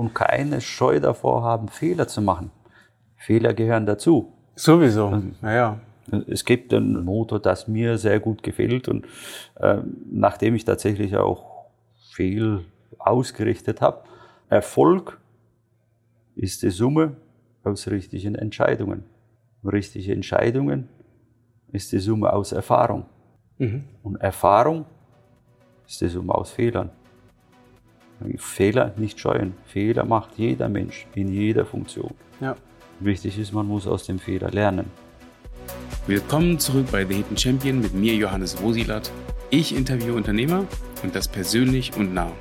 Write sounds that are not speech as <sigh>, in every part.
und keine Scheu davor haben, Fehler zu machen. Fehler gehören dazu. Sowieso, naja. Es gibt ein Motor, das mir sehr gut gefällt und äh, nachdem ich tatsächlich auch viel ausgerichtet habe, Erfolg ist die Summe aus richtigen Entscheidungen. Richtige Entscheidungen ist die Summe aus Erfahrung. Mhm. Und Erfahrung ist die Summe aus Fehlern. Fehler nicht scheuen. Fehler macht jeder Mensch in jeder Funktion. Ja. Wichtig ist, man muss aus dem Fehler lernen. Willkommen zurück bei The Hidden Champion mit mir, Johannes Wosilat. Ich interviewe Unternehmer und das persönlich und nah.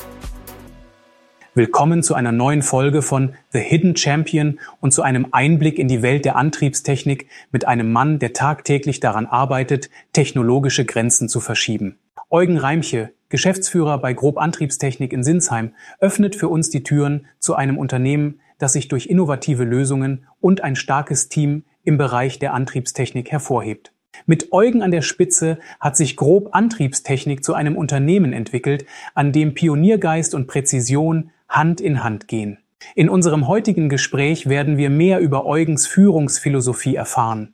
Willkommen zu einer neuen Folge von The Hidden Champion und zu einem Einblick in die Welt der Antriebstechnik mit einem Mann, der tagtäglich daran arbeitet, technologische Grenzen zu verschieben. Eugen Reimche, Geschäftsführer bei Grob Antriebstechnik in Sinsheim, öffnet für uns die Türen zu einem Unternehmen, das sich durch innovative Lösungen und ein starkes Team im Bereich der Antriebstechnik hervorhebt. Mit Eugen an der Spitze hat sich Grob Antriebstechnik zu einem Unternehmen entwickelt, an dem Pioniergeist und Präzision Hand in Hand gehen. In unserem heutigen Gespräch werden wir mehr über Eugens Führungsphilosophie erfahren.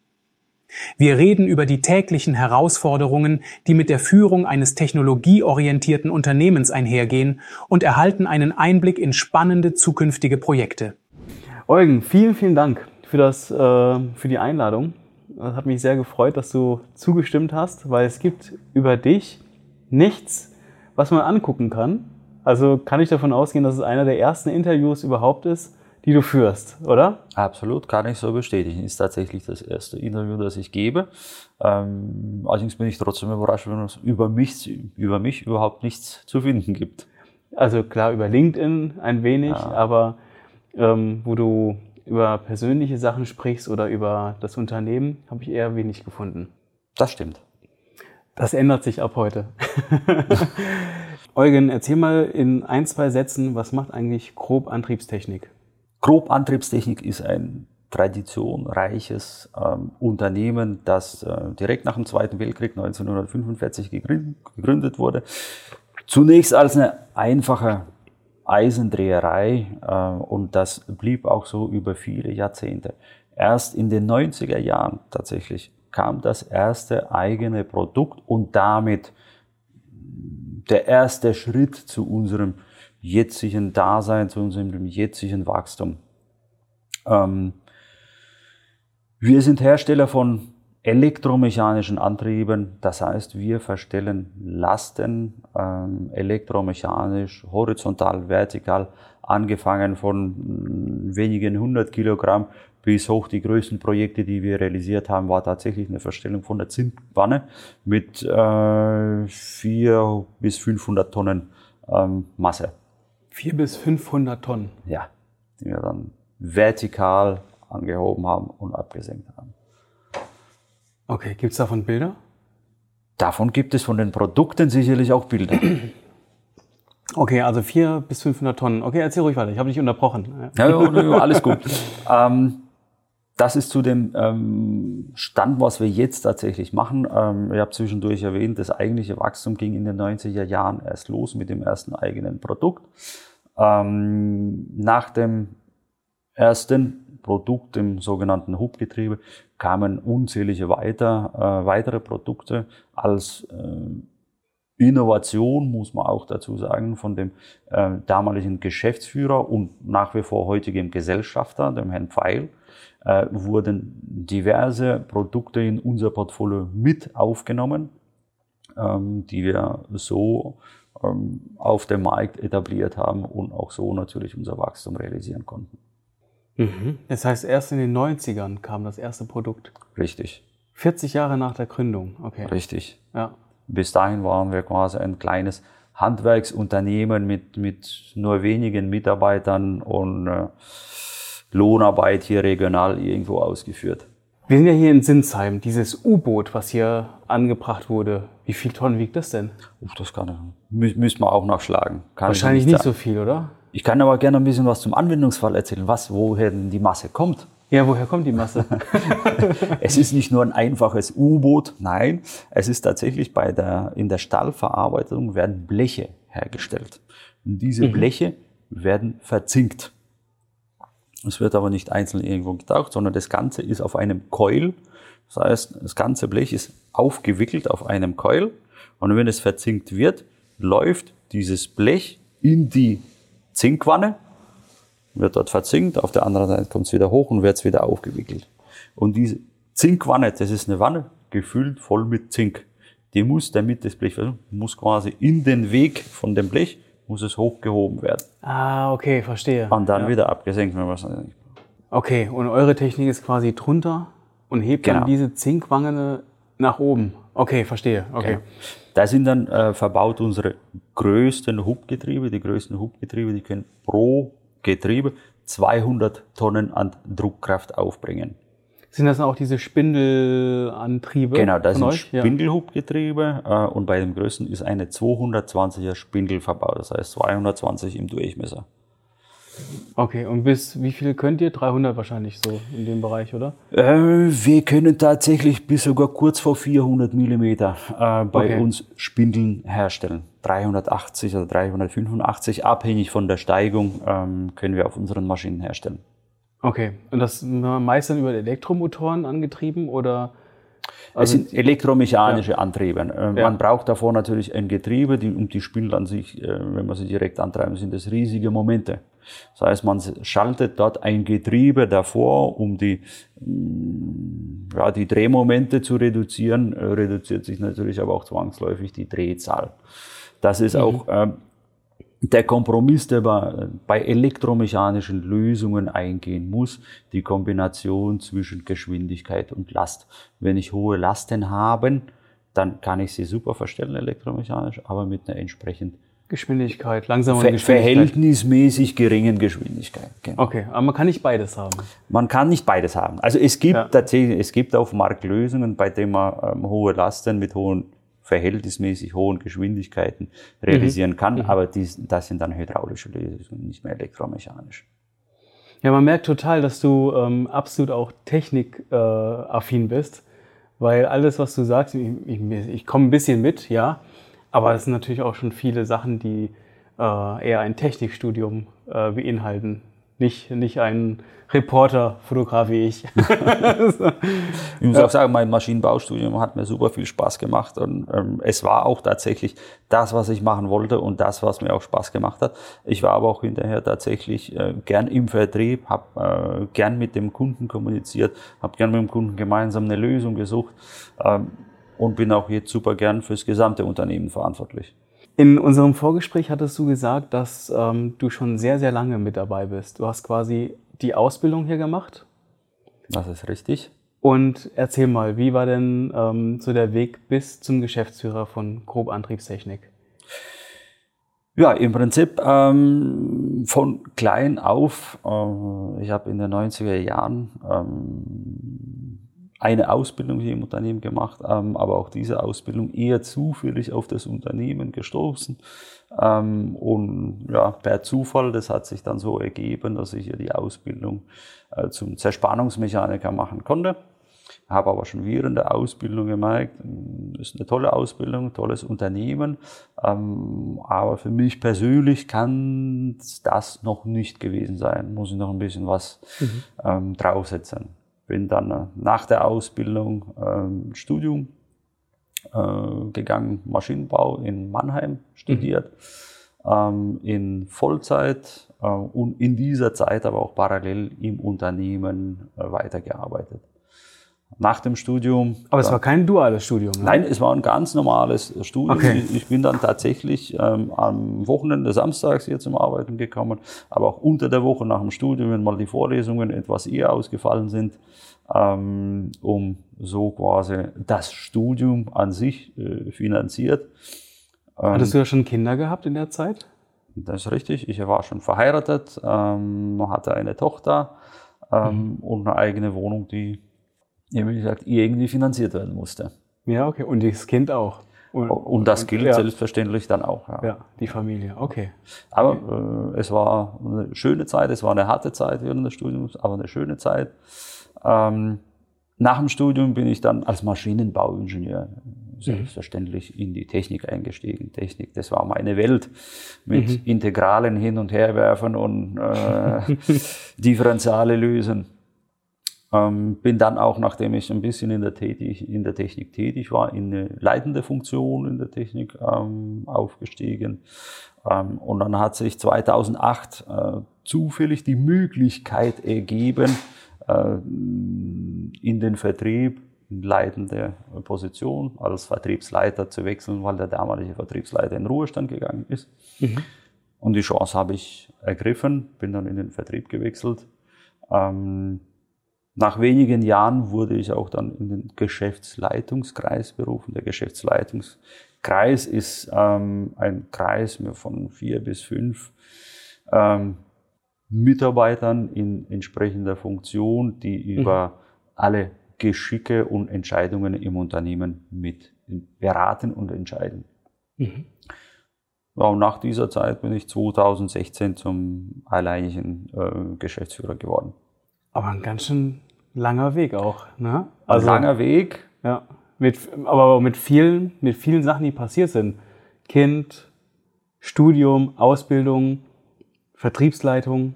Wir reden über die täglichen Herausforderungen, die mit der Führung eines technologieorientierten Unternehmens einhergehen und erhalten einen Einblick in spannende zukünftige Projekte. Eugen, vielen, vielen Dank für, das, äh, für die Einladung. Es hat mich sehr gefreut, dass du zugestimmt hast, weil es gibt über dich nichts, was man angucken kann. Also kann ich davon ausgehen, dass es einer der ersten Interviews überhaupt ist, die du führst, oder? Absolut, kann ich so bestätigen. Ist tatsächlich das erste Interview, das ich gebe. Ähm, allerdings bin ich trotzdem überrascht, wenn es über mich, über mich überhaupt nichts zu finden gibt. Also klar, über LinkedIn ein wenig, ja. aber ähm, wo du über persönliche Sachen sprichst oder über das Unternehmen, habe ich eher wenig gefunden. Das stimmt. Das ändert sich ab heute. <laughs> <laughs> Eugen, erzähl mal in ein, zwei Sätzen, was macht eigentlich Grob Antriebstechnik? Grob Antriebstechnik ist ein traditionreiches ähm, Unternehmen, das äh, direkt nach dem Zweiten Weltkrieg 1945 gegründet wurde. Zunächst als eine einfache Eisendreherei äh, und das blieb auch so über viele Jahrzehnte. Erst in den 90er Jahren tatsächlich kam das erste eigene Produkt und damit der erste Schritt zu unserem jetzigen Dasein, zu unserem jetzigen Wachstum. Ähm, wir sind Hersteller von elektromechanischen Antrieben. Das heißt, wir verstellen Lasten ähm, elektromechanisch, horizontal, vertikal, angefangen von mm, wenigen hundert Kilogramm bis hoch die größten Projekte, die wir realisiert haben, war tatsächlich eine Verstellung von der Zinnwanne mit äh, 4 bis 500 Tonnen ähm, Masse. 4 bis 500 Tonnen? Ja, die wir dann vertikal angehoben haben und abgesenkt haben. Okay, gibt es davon Bilder? Davon gibt es von den Produkten sicherlich auch Bilder. <clears throat> Okay, also 400 bis 500 Tonnen. Okay, erzähl ruhig weiter, ich habe dich unterbrochen. Ja, ja, ja alles gut. <laughs> ähm, das ist zu dem ähm, Stand, was wir jetzt tatsächlich machen. Ähm, ich habe zwischendurch erwähnt, das eigentliche Wachstum ging in den 90er Jahren erst los mit dem ersten eigenen Produkt. Ähm, nach dem ersten Produkt im sogenannten Hubgetriebe kamen unzählige weiter, äh, weitere Produkte als äh, Innovation, muss man auch dazu sagen, von dem äh, damaligen Geschäftsführer und nach wie vor heutigem Gesellschafter, dem Herrn Pfeil, äh, wurden diverse Produkte in unser Portfolio mit aufgenommen, ähm, die wir so ähm, auf dem Markt etabliert haben und auch so natürlich unser Wachstum realisieren konnten. Mhm. Das heißt, erst in den 90ern kam das erste Produkt. Richtig. 40 Jahre nach der Gründung, okay. Richtig. Ja. Bis dahin waren wir quasi ein kleines Handwerksunternehmen mit, mit nur wenigen Mitarbeitern und äh, Lohnarbeit hier regional irgendwo ausgeführt. Wir sind ja hier in Sinsheim. Dieses U-Boot, was hier angebracht wurde, wie viel Tonnen wiegt das denn? Uff, das kann, mü müssen wir auch nachschlagen. Kann Wahrscheinlich nicht, nicht so viel, oder? Ich kann aber gerne ein bisschen was zum Anwendungsfall erzählen, was, woher denn die Masse kommt. Ja, woher kommt die Masse? <laughs> <laughs> es ist nicht nur ein einfaches U-Boot, nein, es ist tatsächlich bei der, in der Stahlverarbeitung werden Bleche hergestellt. Und diese mhm. Bleche werden verzinkt. Es wird aber nicht einzeln irgendwo getaucht, sondern das Ganze ist auf einem Coil. Das heißt, das ganze Blech ist aufgewickelt auf einem Coil. Und wenn es verzinkt wird, läuft dieses Blech in die Zinkwanne, wird dort verzinkt, auf der anderen Seite kommt es wieder hoch und wird es wieder aufgewickelt. Und diese Zinkwanne, das ist eine Wanne gefüllt voll mit Zink. Die muss, damit das Blech, muss quasi in den Weg von dem Blech, muss es hochgehoben werden. Ah, okay, verstehe. Und dann ja. wieder abgesenkt, wenn man es Okay, und eure Technik ist quasi drunter und hebt Genau. dann diese Zinkwanne nach oben. Okay, verstehe. Okay. Genau. Da sind dann äh, verbaut unsere größten Hubgetriebe. Die größten Hubgetriebe, die können pro Getriebe 200 Tonnen an Druckkraft aufbringen. Sind das auch diese Spindelantriebe? Genau, das sind euch? Spindelhubgetriebe äh, und bei dem größten ist eine 220er Spindel verbaut, das heißt 220 im Durchmesser. Okay, und bis wie viel könnt ihr? 300 wahrscheinlich so in dem Bereich, oder? Äh, wir können tatsächlich bis sogar kurz vor 400 Millimeter äh, bei Okay. uns Spindeln herstellen. 380 oder 385, abhängig von der Steigung, ähm, können wir auf unseren Maschinen herstellen. Okay, und das meist dann über Elektromotoren angetrieben oder? Es sind elektromechanische Antriebe. Äh, Also Ja. Man braucht davor natürlich ein Getriebe, die, und die Spindel an sich, äh, wenn man sie direkt antreiben, sind das riesige Momente. Das heißt, man schaltet dort ein Getriebe davor, um die, mh, ja, die Drehmomente zu reduzieren, äh, reduziert sich natürlich aber auch zwangsläufig die Drehzahl. Das ist auch ähm, der Kompromiss, der bei, elektromechanischen Lösungen eingehen muss, die Kombination zwischen Geschwindigkeit und Last. Wenn ich hohe Lasten habe, dann kann ich sie super verstellen elektromechanisch, aber mit einer entsprechend Geschwindigkeit, langsame ver Geschwindigkeit? verhältnismäßig geringen Geschwindigkeit. Genau. Okay, aber man kann nicht beides haben. Man kann nicht beides haben. Also es gibt Ja. tatsächlich, es gibt auf dem Markt Lösungen, bei denen man ähm, hohe Lasten mit hohen, verhältnismäßig hohen Geschwindigkeiten realisieren kann, aber dies, das sind dann hydraulische Lösungen, nicht mehr elektromechanisch. Ja, man merkt total, dass du ähm, absolut auch technikaffin äh, bist, weil alles, was du sagst, ich, ich, ich komme ein bisschen mit, ja, aber es sind natürlich auch schon viele Sachen, die äh, eher ein Technikstudium äh, beinhalten, nicht, nicht ein Reporter, Fotograf wie ich. <laughs> Ich muss auch sagen, mein Maschinenbaustudium hat mir super viel Spaß gemacht und ähm, es war auch tatsächlich das, was ich machen wollte und das, was mir auch Spaß gemacht hat. Ich war aber auch hinterher tatsächlich äh, gern im Vertrieb, habe äh, gern mit dem Kunden kommuniziert, habe gern mit dem Kunden gemeinsam eine Lösung gesucht ähm, und bin auch jetzt super gern fürs gesamte Unternehmen verantwortlich. In unserem Vorgespräch hattest du gesagt, dass ähm, du schon sehr, sehr lange mit dabei bist. Du hast quasi die Ausbildung hier gemacht. Das ist richtig. Und erzähl mal, wie war denn ähm, so der Weg bis zum Geschäftsführer von Grob Antriebstechnik? Ja, im Prinzip ähm, von klein auf. Äh, ich habe in den 90er Jahren ähm, eine Ausbildung hier im Unternehmen gemacht, ähm, aber auch diese Ausbildung eher zufällig auf das Unternehmen gestoßen. Ähm, und ja, per Zufall, das hat sich dann so ergeben, dass ich hier die Ausbildung äh, zum Zerspannungsmechaniker machen konnte. Habe aber schon während der Ausbildung gemerkt, mh, ist eine tolle Ausbildung, tolles Unternehmen, ähm, aber für mich persönlich kann das noch nicht gewesen sein. Muss ich noch ein bisschen was ähm, draufsetzen. Bin dann äh, nach der Ausbildung ähm, Studium äh, gegangen, Maschinenbau in Mannheim studiert, ähm, in Vollzeit äh, und in dieser Zeit aber auch parallel im Unternehmen äh, weitergearbeitet. Nach dem Studium. Aber es war kein duales Studium. Ne? Nein, es war ein ganz normales Studium. Okay. Ich, bin dann tatsächlich ähm, am Wochenende samstags hier zum Arbeiten gekommen, aber auch unter der Woche nach dem Studium, wenn mal die Vorlesungen etwas eher ausgefallen sind, ähm, um so quasi das Studium an sich äh, finanziert. Hattest du ja schon Kinder gehabt in der Zeit? Das ist richtig. Ich war schon verheiratet, ähm, hatte eine Tochter ähm, und eine eigene Wohnung, die, ja, wie gesagt, irgendwie finanziert werden musste. Ja, okay. Und das Kind auch. Und, Und das gilt ja, selbstverständlich dann auch. Ja. ja, die Familie. Okay. Aber äh, es war eine schöne Zeit, es war eine harte Zeit während des Studiums, aber eine schöne Zeit. Ähm, nach dem Studium bin ich dann als Maschinenbauingenieur selbstverständlich in die Technik eingestiegen. Technik, das war meine Welt mit mhm. Integralen hin und her werfen und äh, <laughs> Differentiale lösen. Ähm, bin dann auch, nachdem ich ein bisschen in der, tätig, in der Technik tätig war, in eine leitende Funktion in der Technik ähm, aufgestiegen. Ähm, und dann hat sich 2008 äh, zufällig die Möglichkeit ergeben, äh, in den Vertrieb in leitende Position als Vertriebsleiter zu wechseln, weil der damalige Vertriebsleiter in Ruhestand gegangen ist. Mhm. Und die Chance habe ich ergriffen, bin dann in den Vertrieb gewechselt. Ähm, nach wenigen Jahren wurde ich auch dann in den Geschäftsleitungskreis berufen. Der Geschäftsleitungskreis ist ähm, ein Kreis von vier bis fünf ähm, Mitarbeitern in entsprechender Funktion, die mhm. über mhm. alle Geschicke und Entscheidungen im Unternehmen mit beraten und entscheiden. Mhm. Ja, und nach dieser Zeit bin ich 2016 zum alleinigen äh, Geschäftsführer geworden. Aber ein ganz schön langer Weg auch, ne? Also, ein langer Weg. Ja. Mit, aber mit vielen, mit vielen Sachen, die passiert sind. Kind, Studium, Ausbildung, Vertriebsleitung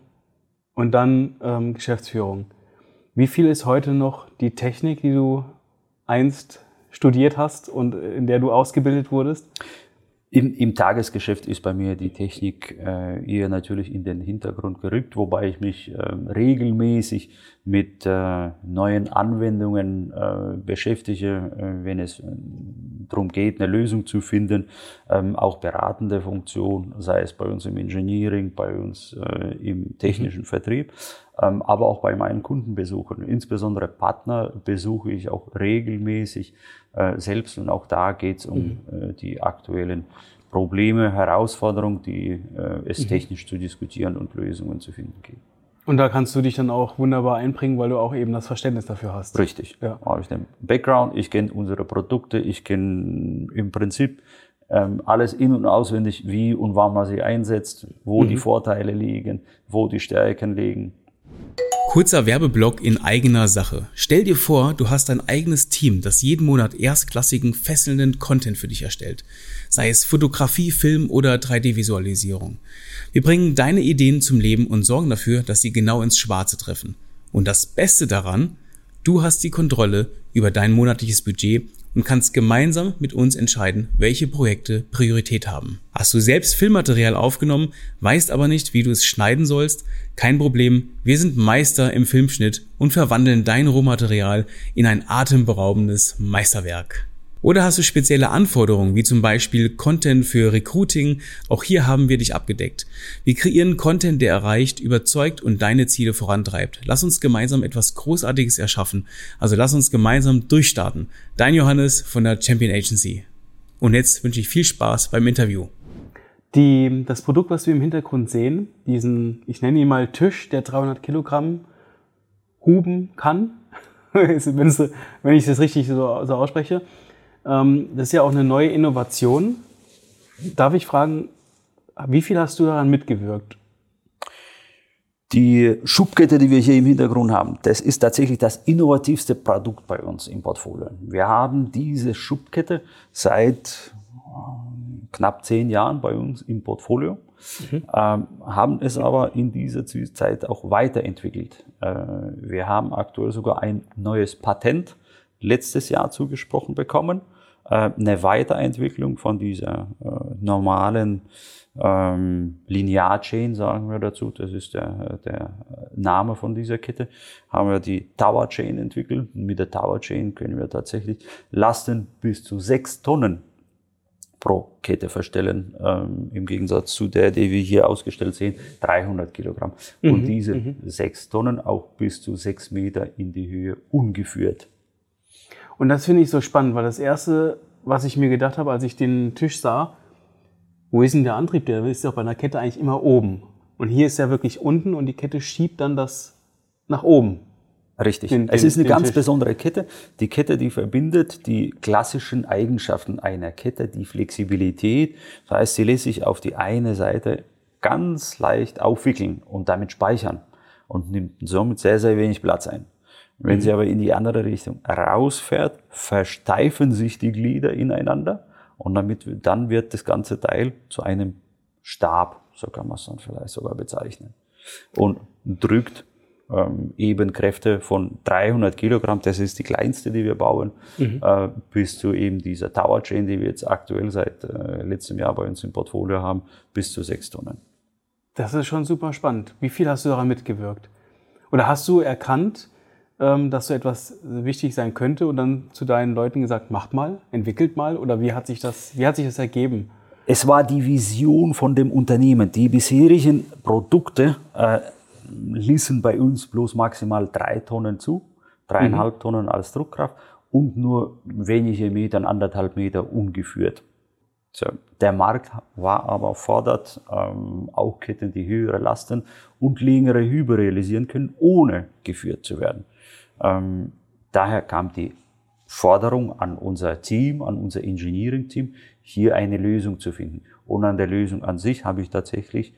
und dann ähm, Geschäftsführung. Wie viel ist heute noch die Technik, die du einst studiert hast und in der du ausgebildet wurdest? Im, Im, Tagesgeschäft ist bei mir die Technik äh, eher natürlich in den Hintergrund gerückt, wobei ich mich äh, regelmäßig mit äh, neuen Anwendungen äh, beschäftige, äh, wenn es äh, darum geht, eine Lösung zu finden, ähm, auch beratende Funktion, sei es bei uns im Engineering, bei uns im technischen mhm. Vertrieb, ähm, aber auch bei meinen Kundenbesuchen. Insbesondere Partner besuche ich auch regelmäßig selbst und auch da geht es um mhm. die aktuellen Probleme, Herausforderungen, die es mhm. technisch zu diskutieren und Lösungen zu finden gibt. Und da kannst du dich dann auch wunderbar einbringen, weil du auch eben das Verständnis dafür hast. Richtig. Ja. Habe ich den Background, ich kenne unsere Produkte, ich kenne im Prinzip ähm, alles in- und auswendig, wie und wann man sie einsetzt, wo mhm. die Vorteile liegen, wo die Stärken liegen. Kurzer Werbeblock in eigener Sache. Stell dir vor, du hast ein eigenes Team, das jeden Monat erstklassigen, fesselnden Content für dich erstellt. Sei es Fotografie, Film oder 3D-Visualisierung. Wir bringen deine Ideen zum Leben und sorgen dafür, dass sie genau ins Schwarze treffen. Und das Beste daran, du hast die Kontrolle über dein monatliches Budget und kannst gemeinsam mit uns entscheiden, welche Projekte Priorität haben. Hast du selbst Filmmaterial aufgenommen, weißt aber nicht, wie du es schneiden sollst? Kein Problem, wir sind Meister im Filmschnitt und verwandeln dein Rohmaterial in ein atemberaubendes Meisterwerk. Oder hast du spezielle Anforderungen, wie zum Beispiel Content für Recruiting? Auch hier haben wir dich abgedeckt. Wir kreieren Content, der erreicht, überzeugt und deine Ziele vorantreibt. Lass uns gemeinsam etwas Großartiges erschaffen. Also lass uns gemeinsam durchstarten. Dein Johannes von der Champion Agency. Und jetzt wünsche ich viel Spaß beim Interview. Die, das Produkt, was wir im Hintergrund sehen, diesen, ich nenne ihn mal Tisch, der 300 Kilogramm huben kann, <laughs> wenn ich das richtig so, so ausspreche, ähm, das ist ja auch eine neue Innovation. Darf ich fragen, wie viel hast du daran mitgewirkt? Die Schubkette, die wir hier im Hintergrund haben, das ist tatsächlich das innovativste Produkt bei uns im Portfolio. Wir haben diese Schubkette seit äh, knapp zehn Jahren bei uns im Portfolio, mhm. ähm, haben es aber in dieser Zeit auch weiterentwickelt. Äh, wir haben aktuell sogar ein neues Patent letztes Jahr zugesprochen bekommen. Äh, eine Weiterentwicklung von dieser äh, normalen ähm, Linear-Chain, sagen wir dazu, das ist der, der Name von dieser Kette, haben wir die Tower Chain entwickelt. Mit der Tower Chain können wir tatsächlich Lasten bis zu sechs Tonnen pro Kette verstellen, ähm, im Gegensatz zu der, die wir hier ausgestellt sehen, 300 Kilogramm. Mhm, Und diese mhm. sechs Tonnen auch bis zu sechs Meter in die Höhe ungeführt. Und das finde ich so spannend, weil das Erste, was ich mir gedacht habe, als ich den Tisch sah, wo ist denn der Antrieb? Der ist ja bei einer Kette eigentlich immer oben. Und hier ist er wirklich unten und die Kette schiebt dann das nach oben. Richtig. Den, es ist eine ganz Tisch. besondere Kette. Die Kette, die verbindet die klassischen Eigenschaften einer Kette, die Flexibilität. Das heißt, sie lässt sich auf die eine Seite ganz leicht aufwickeln und damit speichern und nimmt somit sehr, sehr wenig Platz ein. Wenn Mhm. sie aber in die andere Richtung rausfährt, versteifen sich die Glieder ineinander und damit, dann wird das ganze Teil zu einem Stab, so kann man es dann vielleicht sogar bezeichnen. Und drückt ähm, eben Kräfte von 300 Kilogramm, das ist die kleinste, die wir bauen, äh, bis zu eben dieser Tower Chain, die wir jetzt aktuell seit äh, letztem Jahr bei uns im Portfolio haben, bis zu 6 Tonnen. Das ist schon super spannend. Wie viel hast du daran mitgewirkt? Oder hast du erkannt, dass so etwas wichtig sein könnte und dann zu deinen Leuten gesagt, macht mal, entwickelt mal? Oder wie hat sich das, wie hat sich das ergeben? Es war die Vision von dem Unternehmen. Die bisherigen Produkte äh, ließen bei uns bloß maximal drei Tonnen zu, dreieinhalb Tonnen als Druckkraft und nur wenige Meter, anderthalb Meter ungeführt. So, der Markt war aber fordert ähm, auch Ketten, die höhere Lasten und längere Hübe realisieren können, ohne geführt zu werden. Ähm, daher kam die Forderung an unser Team, an unser Engineering-Team, hier eine Lösung zu finden. Und an der Lösung an sich habe ich tatsächlich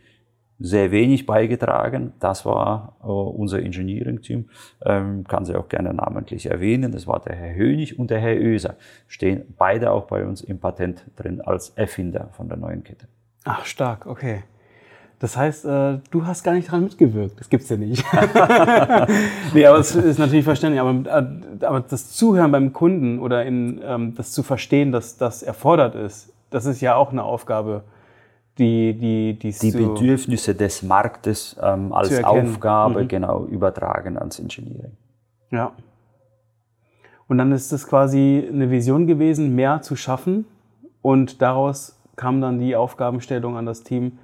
sehr wenig beigetragen. Das war äh, unser Engineering-Team. Ähm, kann sie auch gerne namentlich erwähnen. Das war der Herr Hönig und der Herr Oeser. Stehen beide auch bei uns im Patent drin als Erfinder von der neuen Kette. Ach, stark, okay. Das heißt, äh, du hast gar nicht daran mitgewirkt. Das gibt's ja nicht. <laughs> nee, aber es ist natürlich verständlich. Aber, äh, aber das Zuhören beim Kunden oder in, ähm, das zu verstehen, dass das erfordert ist, das ist ja auch eine Aufgabe, die, die, die, Die Bedürfnisse des Marktes ähm, als. Aufgabe Mhm. genau übertragen ans Engineering. Ja. Und dann ist es quasi eine Vision gewesen, mehr zu schaffen. Und daraus kam dann die Aufgabenstellung an das Team.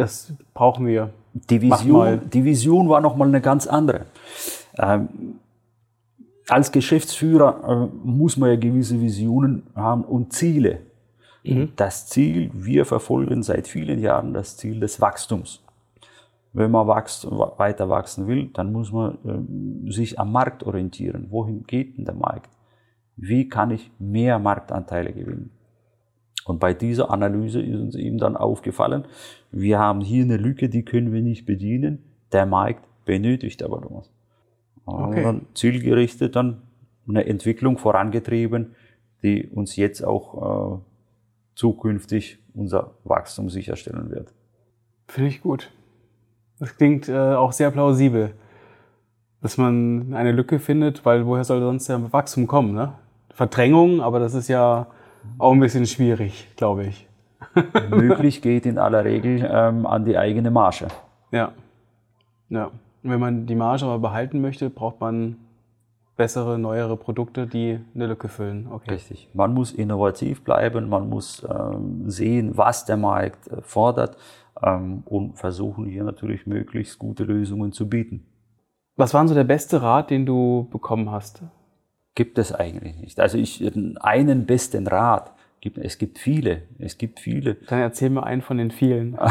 Das brauchen wir. Die Mach mal. Vision, die Vision war nochmal eine ganz andere. Ähm, als Geschäftsführer äh, muss man ja gewisse Visionen haben und Ziele. Das Ziel, wir verfolgen seit vielen Jahren das Ziel des Wachstums. Wenn man wächst, weiter wachsen will, dann muss man ähm, sich am Markt orientieren. Wohin geht denn der Markt? Wie kann ich mehr Marktanteile gewinnen? Und bei dieser Analyse ist uns eben dann aufgefallen, wir haben hier eine Lücke, die können wir nicht bedienen. Der Markt benötigt aber was. Und Okay. dann zielgerichtet dann eine Entwicklung vorangetrieben, die uns jetzt auch äh, zukünftig unser Wachstum sicherstellen wird. Finde ich gut. Das klingt äh, auch sehr plausibel, dass man eine Lücke findet, weil woher soll sonst der Wachstum kommen? Ne? Verdrängung, aber das ist ja auch ein bisschen schwierig, glaube ich. <laughs> Möglich geht in aller Regel ähm, an die eigene Marge. Ja. Ja. Wenn man die Marge aber behalten möchte, braucht man bessere, neuere Produkte, die eine Lücke füllen. Okay. Richtig. Man muss innovativ bleiben, man muss ähm, sehen, was der Markt äh, fordert ähm, und versuchen hier natürlich möglichst gute Lösungen zu bieten. Was war so der beste Rat, den du bekommen hast? Gibt es eigentlich nicht. Also ich einen besten Rat. Gibt, es gibt viele. Es gibt viele. Dann erzähl mir einen von den vielen. <laughs>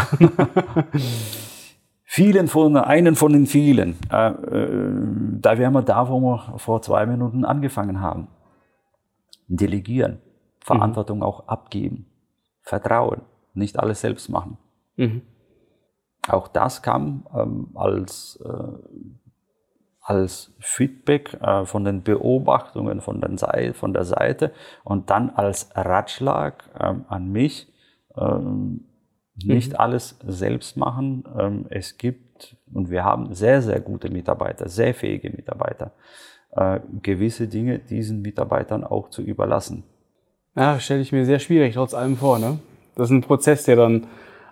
Vielen von, einen von den vielen. Äh, äh, da wären wir da, wo wir vor zwei Minuten angefangen haben. Delegieren. Verantwortung auch abgeben. Vertrauen. Nicht alles selbst machen. Mhm. Auch das kam ähm, als, äh, als Feedback äh, von den Beobachtungen von, den Sei von der Seite und dann als Ratschlag ähm, an mich, ähm, nicht alles selbst machen. Ähm, es gibt, und wir haben sehr, sehr gute Mitarbeiter, sehr fähige Mitarbeiter, äh, gewisse Dinge diesen Mitarbeitern auch zu überlassen. Ja, stelle ich mir sehr schwierig trotz allem vor. Ne? Das ist ein Prozess, der dann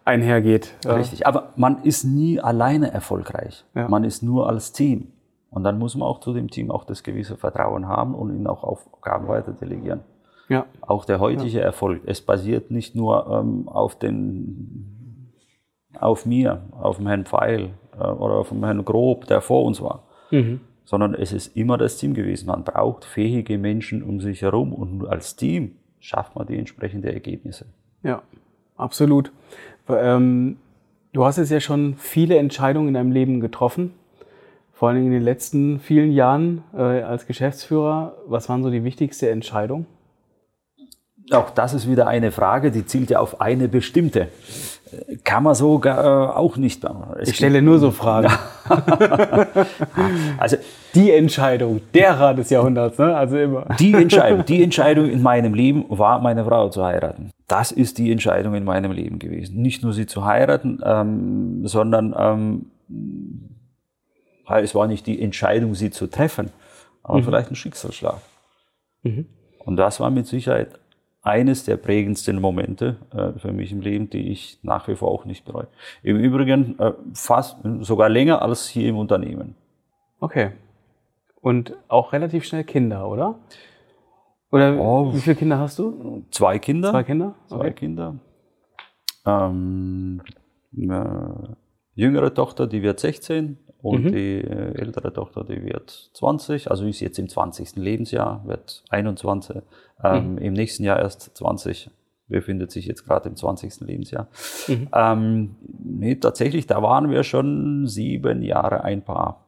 einhergeht. Richtig. Aber man ist nie alleine erfolgreich. Ja. Man ist nur als Team. Und dann muss man auch zu dem Team auch das gewisse Vertrauen haben und ihnen auch Aufgaben weiter delegieren. Ja. Auch der heutige Erfolg, es basiert nicht nur ähm, auf, den, auf mir, auf dem Herrn Pfeil äh, oder auf dem Herrn Grob, der vor uns war, Mhm. sondern es ist immer das Team gewesen. Man braucht fähige Menschen um sich herum und als Team schafft man die entsprechenden Ergebnisse. Ja, absolut. Ähm, du hast jetzt ja schon viele Entscheidungen in deinem Leben getroffen, vor allem in den letzten vielen Jahren äh, als Geschäftsführer. Was waren so die wichtigste Entscheidung? Auch das ist wieder eine Frage, die zielt ja auf eine bestimmte. Kann man so äh, auch nicht. Es Ich stelle nur so Fragen. <laughs> also die Entscheidung, der Rat des Jahrhunderts, ne? also immer. Die Entscheidung, die Entscheidung in meinem Leben war, meine Frau zu heiraten. Das ist die Entscheidung in meinem Leben gewesen. Nicht nur sie zu heiraten, ähm, sondern ähm, es war nicht die Entscheidung, sie zu treffen, aber mhm. vielleicht ein Schicksalsschlag. Mhm. Und das war mit Sicherheit eines der prägendsten Momente äh, für mich im Leben, die ich nach wie vor auch nicht bereue. Im Übrigen äh, fast sogar länger als hier im Unternehmen. Okay. Und auch relativ schnell Kinder, oder? Oder oh, wie viele Kinder hast du? Zwei Kinder. Zwei Kinder? Okay. Zwei Kinder. Ähm, jüngere Tochter, die wird 16 und mhm. die äh, ältere Tochter, die wird 20, also ist jetzt im 20. Lebensjahr, wird 21, ähm, mhm. im nächsten Jahr erst 20, befindet sich jetzt gerade im 20. Lebensjahr. Mhm. Ähm, nee, tatsächlich, da waren wir schon sieben Jahre ein Paar.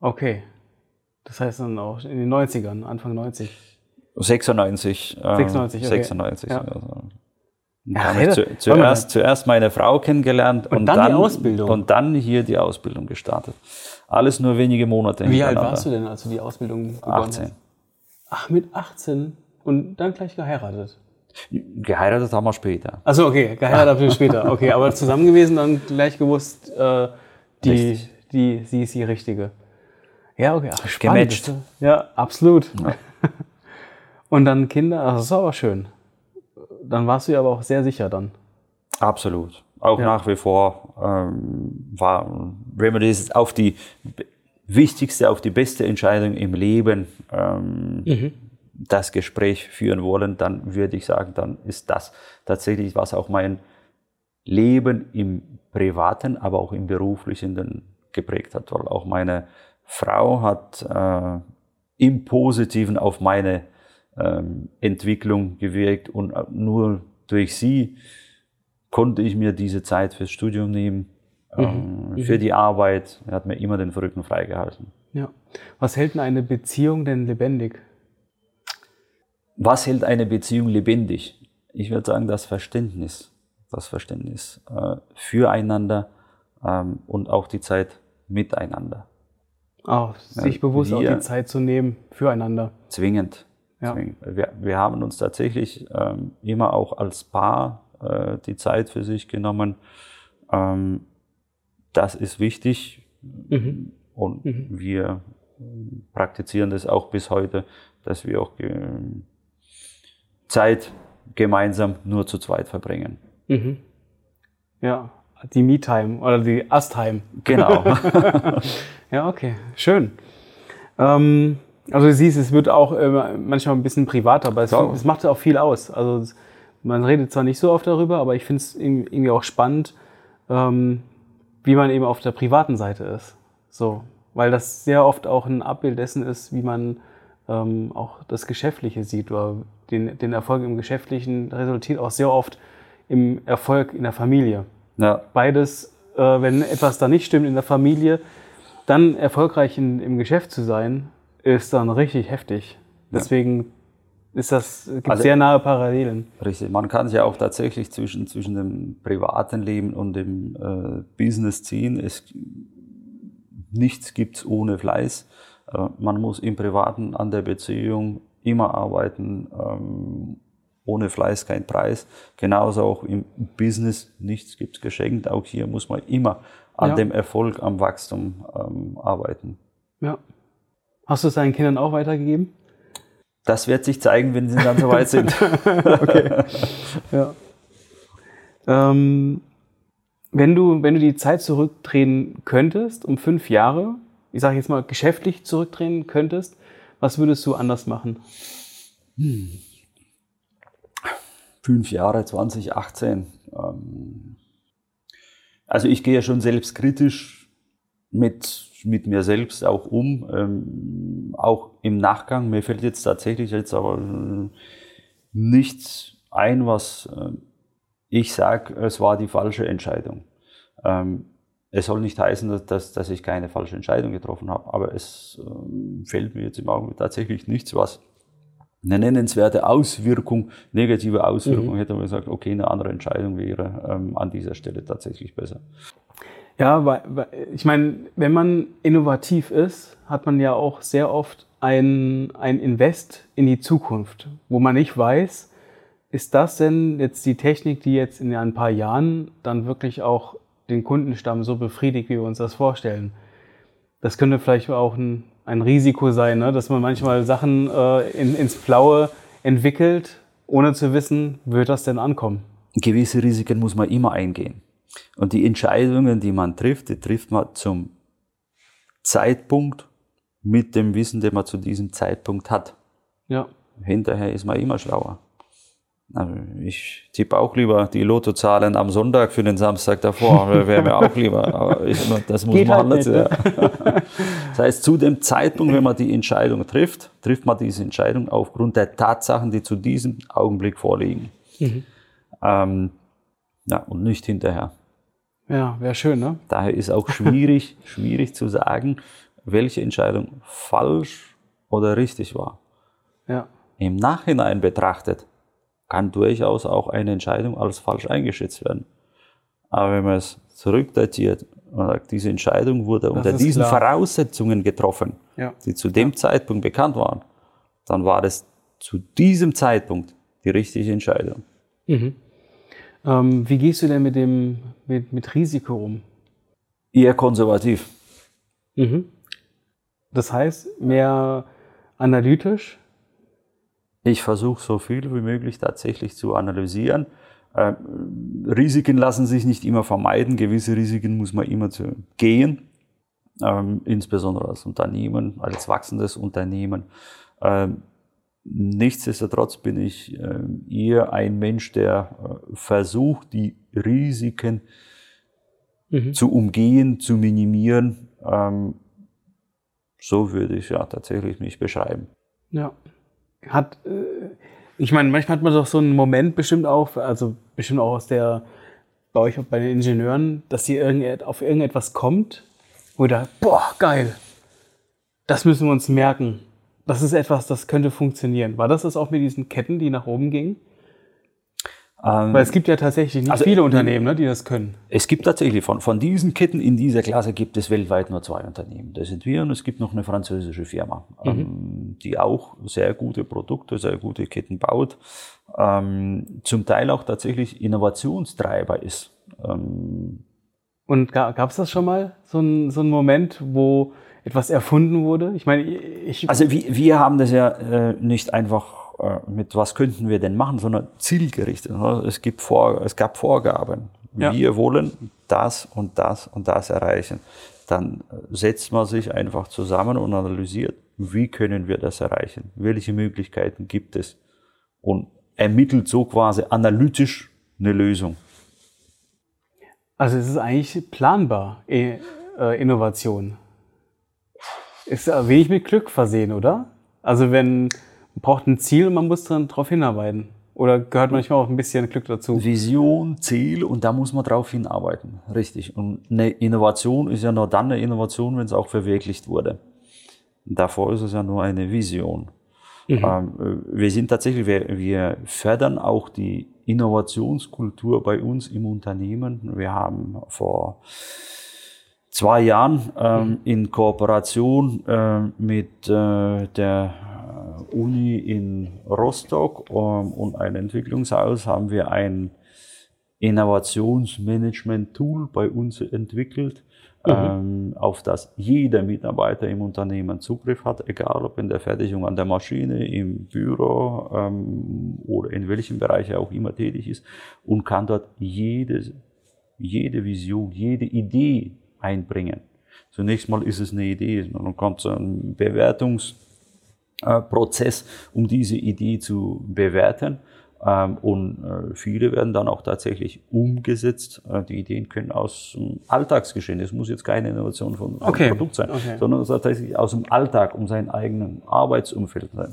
Okay. Das heißt dann auch in den 90ern, Anfang 90. 96. Äh, 96, okay. 96. Ja. Also. Ja, habe ich zu, zuerst, zuerst meine Frau kennengelernt und, und dann, dann, die Ausbildung. Und dann hier die Ausbildung gestartet. Alles nur wenige Monate. Wie alt warst du denn, als du die Ausbildung begonnen 18. hast? Ach, mit 18 und dann gleich geheiratet? Geheiratet haben wir später. Achso, okay, geheiratet haben wir später. <laughs> Okay, aber zusammen gewesen, dann gleich gewusst, äh, die, die, sie ist die Richtige. Ja, okay. Ach, spannend. Gematcht. Ja, absolut. Ja. <laughs> und dann Kinder, ach, das ist aber schön dann warst du ja aber auch sehr sicher dann. Absolut. Auch ja. nach wie vor ähm, war, wenn wir das auf die wichtigste, auf die beste Entscheidung im Leben ähm, mhm. das Gespräch führen wollen, dann würde ich sagen, dann ist das tatsächlich, was auch mein Leben im Privaten, aber auch im Beruflichen dann geprägt hat, weil auch meine Frau hat äh, im Positiven auf meine Entwicklung gewirkt und äh, nur durch sie konnte ich mir diese Zeit fürs Studium nehmen, mhm. ähm, mhm. für die Arbeit. Er hat mir immer den Rücken freigehalten. Ja. Was hält denn eine Beziehung denn lebendig? Was hält eine Beziehung lebendig? Ich würde sagen, das Verständnis. Das Verständnis äh, füreinander ähm, und auch die Zeit miteinander. Auch sich ja, bewusst auch die Zeit zu nehmen füreinander. Zwingend. Ja. Wir, wir, haben uns tatsächlich ähm, immer auch als Paar äh, die Zeit für sich genommen. Ähm, das ist wichtig mhm. und mhm. wir praktizieren das auch bis heute, dass wir auch ge Zeit gemeinsam nur zu zweit verbringen. Mhm. Ja, die Me-Time oder die Us-Time. Genau. <laughs> ja, okay, schön. Ähm, also du siehst, es wird auch äh, manchmal ein bisschen privater, aber es, ja. es macht auch viel aus. Also man redet zwar nicht so oft darüber, aber ich finde es irgendwie auch spannend, ähm, wie man eben auf der privaten Seite ist. So, weil das sehr oft auch ein Abbild dessen ist, wie man ähm, auch das Geschäftliche sieht oder den, den Erfolg im Geschäftlichen resultiert auch sehr oft im Erfolg in der Familie. Ja. Beides, äh, wenn etwas da nicht stimmt in der Familie, dann erfolgreich in, im Geschäft zu sein, ist dann richtig heftig. Deswegen ja. ist das, gibt also, sehr nahe Parallelen. Richtig, man kann sich ja auch tatsächlich zwischen, zwischen dem privaten Leben und dem äh, Business ziehen. Es, nichts gibt es ohne Fleiß. Äh, man muss im Privaten an der Beziehung immer arbeiten. Ähm, ohne Fleiß kein Preis. Genauso auch im Business, nichts gibt es geschenkt. Auch hier muss man immer an ja. dem Erfolg, am Wachstum ähm, arbeiten. Ja. Hast du es deinen Kindern auch weitergegeben? Das wird sich zeigen, wenn sie dann soweit sind. <laughs> okay. Ja. Ähm, wenn, du, wenn du die Zeit zurückdrehen könntest, um fünf Jahre, ich sage jetzt mal geschäftlich zurückdrehen könntest, was würdest du anders machen? Hm. Fünf Jahre, 2018. Ähm, also ich gehe ja schon selbstkritisch mit mit mir selbst auch um, ähm, auch im Nachgang. Mir fällt jetzt tatsächlich jetzt aber äh, nichts ein, was äh, ich sage, es war die falsche Entscheidung. Ähm, es soll nicht heißen, dass, dass ich keine falsche Entscheidung getroffen habe, aber es ähm, fällt mir jetzt im Augenblick tatsächlich nichts, was eine nennenswerte Auswirkung, negative Auswirkung, mhm. hätte man gesagt, okay, eine andere Entscheidung wäre ähm, an dieser Stelle tatsächlich besser. Ja, weil, weil ich meine, wenn man innovativ ist, hat man ja auch sehr oft ein, ein Invest in die Zukunft, wo man nicht weiß, ist das denn jetzt die Technik, die jetzt in ein paar Jahren dann wirklich auch den Kundenstamm so befriedigt, wie wir uns das vorstellen? Das könnte vielleicht auch ein, ein Risiko sein, ne? dass man manchmal Sachen äh, in, ins Blaue entwickelt, ohne zu wissen, wird das denn ankommen? Gewisse Risiken muss man immer eingehen. Und die Entscheidungen, die man trifft, die trifft man zum Zeitpunkt mit dem Wissen, den man zu diesem Zeitpunkt hat. Ja. Hinterher ist man immer schlauer. Also ich tippe auch lieber die Lottozahlen am Sonntag für den Samstag davor, <laughs> wäre mir auch lieber. Aber ich, das muss Geht man halt halt nicht. Ja. <laughs> Das heißt, zu dem Zeitpunkt, wenn man die Entscheidung trifft, trifft man diese Entscheidung aufgrund der Tatsachen, die zu diesem Augenblick vorliegen. Ähm, ja, und nicht hinterher. Ja, wäre schön, ne? Daher ist auch schwierig, <laughs> schwierig zu sagen, welche Entscheidung falsch oder richtig war. Ja. Im Nachhinein betrachtet kann durchaus auch eine Entscheidung als falsch eingeschätzt werden. Aber wenn man es zurückdatiert und sagt, diese Entscheidung wurde unter ist diesen klar. Voraussetzungen getroffen, Ja. die zu dem Zeitpunkt bekannt waren, dann war das zu diesem Zeitpunkt die richtige Entscheidung. Ähm, wie gehst du denn mit dem mit, mit Risiko um? Eher konservativ. Das heißt, mehr analytisch? Ich versuche so viel wie möglich tatsächlich zu analysieren. Ähm, Risiken lassen sich nicht immer vermeiden. Gewisse Risiken muss man immer zu gehen, ähm, insbesondere als Unternehmen, als wachsendes Unternehmen. Ähm, nichtsdestotrotz bin ich ähm, eher ein Mensch, der äh, versucht, die Risiken zu umgehen, zu minimieren. Ähm, so würde ich ja tatsächlich mich beschreiben. Ja. Hat, äh, ich meine, manchmal hat man doch so einen Moment bestimmt auch, also bestimmt auch aus der, bei euch bei den Ingenieuren, dass ihr auf irgendetwas kommt, wo ihr da, boah, geil, das müssen wir uns merken. Das ist etwas, das könnte funktionieren. War das das auch mit diesen Ketten, die nach oben gingen? Ähm, Weil es gibt ja tatsächlich nicht Also, viele Unternehmen, ne, die das können. Es gibt tatsächlich von, von diesen Ketten in dieser Klasse gibt es weltweit nur zwei Unternehmen. Das sind wir und es gibt noch eine französische Firma, ähm, die auch sehr gute Produkte, sehr gute Ketten baut. Ähm, zum Teil auch tatsächlich Innovationstreiber ist. Ähm, Und gab es das schon mal, so ein, so ein Moment, wo etwas erfunden wurde? Ich meine, ich, also wir, wir haben das ja äh, nicht einfach äh, mit was könnten wir denn machen, sondern zielgerichtet. ne? Es, gibt vor, es gab Vorgaben. Ja. Wir wollen das und das und das erreichen. Dann setzt man sich einfach zusammen und analysiert, wie können wir das erreichen? Welche Möglichkeiten gibt es? Und ermittelt so quasi analytisch eine Lösung. Also es ist eigentlich planbar, eh, äh, Innovation. Ist ein wenig mit Glück versehen, oder? Also wenn man braucht ein Ziel und man muss dann darauf hinarbeiten. Oder gehört manchmal auch ein bisschen Glück dazu? Vision, Ziel und da muss man drauf hinarbeiten. Richtig. Und eine Innovation ist ja nur dann eine Innovation, wenn es auch verwirklicht wurde. Davor ist es ja nur eine Vision. Ähm, wir sind tatsächlich, wir, wir fördern auch die Innovationskultur bei uns im Unternehmen. Wir haben vor zwei Jahren ähm, in Kooperation äh, mit äh, der äh, Uni in Rostock ähm, und ein Entwicklungshaus haben wir ein Innovationsmanagement-Tool bei uns entwickelt, ähm, auf das jeder Mitarbeiter im Unternehmen Zugriff hat, egal ob in der Fertigung an der Maschine, im Büro ähm, oder in welchem Bereich er auch immer tätig ist und kann dort jede, jede Vision, jede Idee einbringen. Zunächst mal ist es eine Idee, dann kommt so ein Bewertungsprozess, um diese Idee zu bewerten. Ähm, Und äh, viele werden dann auch tatsächlich umgesetzt. Äh, Die Ideen können aus dem Alltagsgeschehen, es muss jetzt keine Innovation von von Okay. Produkt sein, Okay. sondern tatsächlich aus dem Alltag, um seinen eigenen Arbeitsumfeld äh,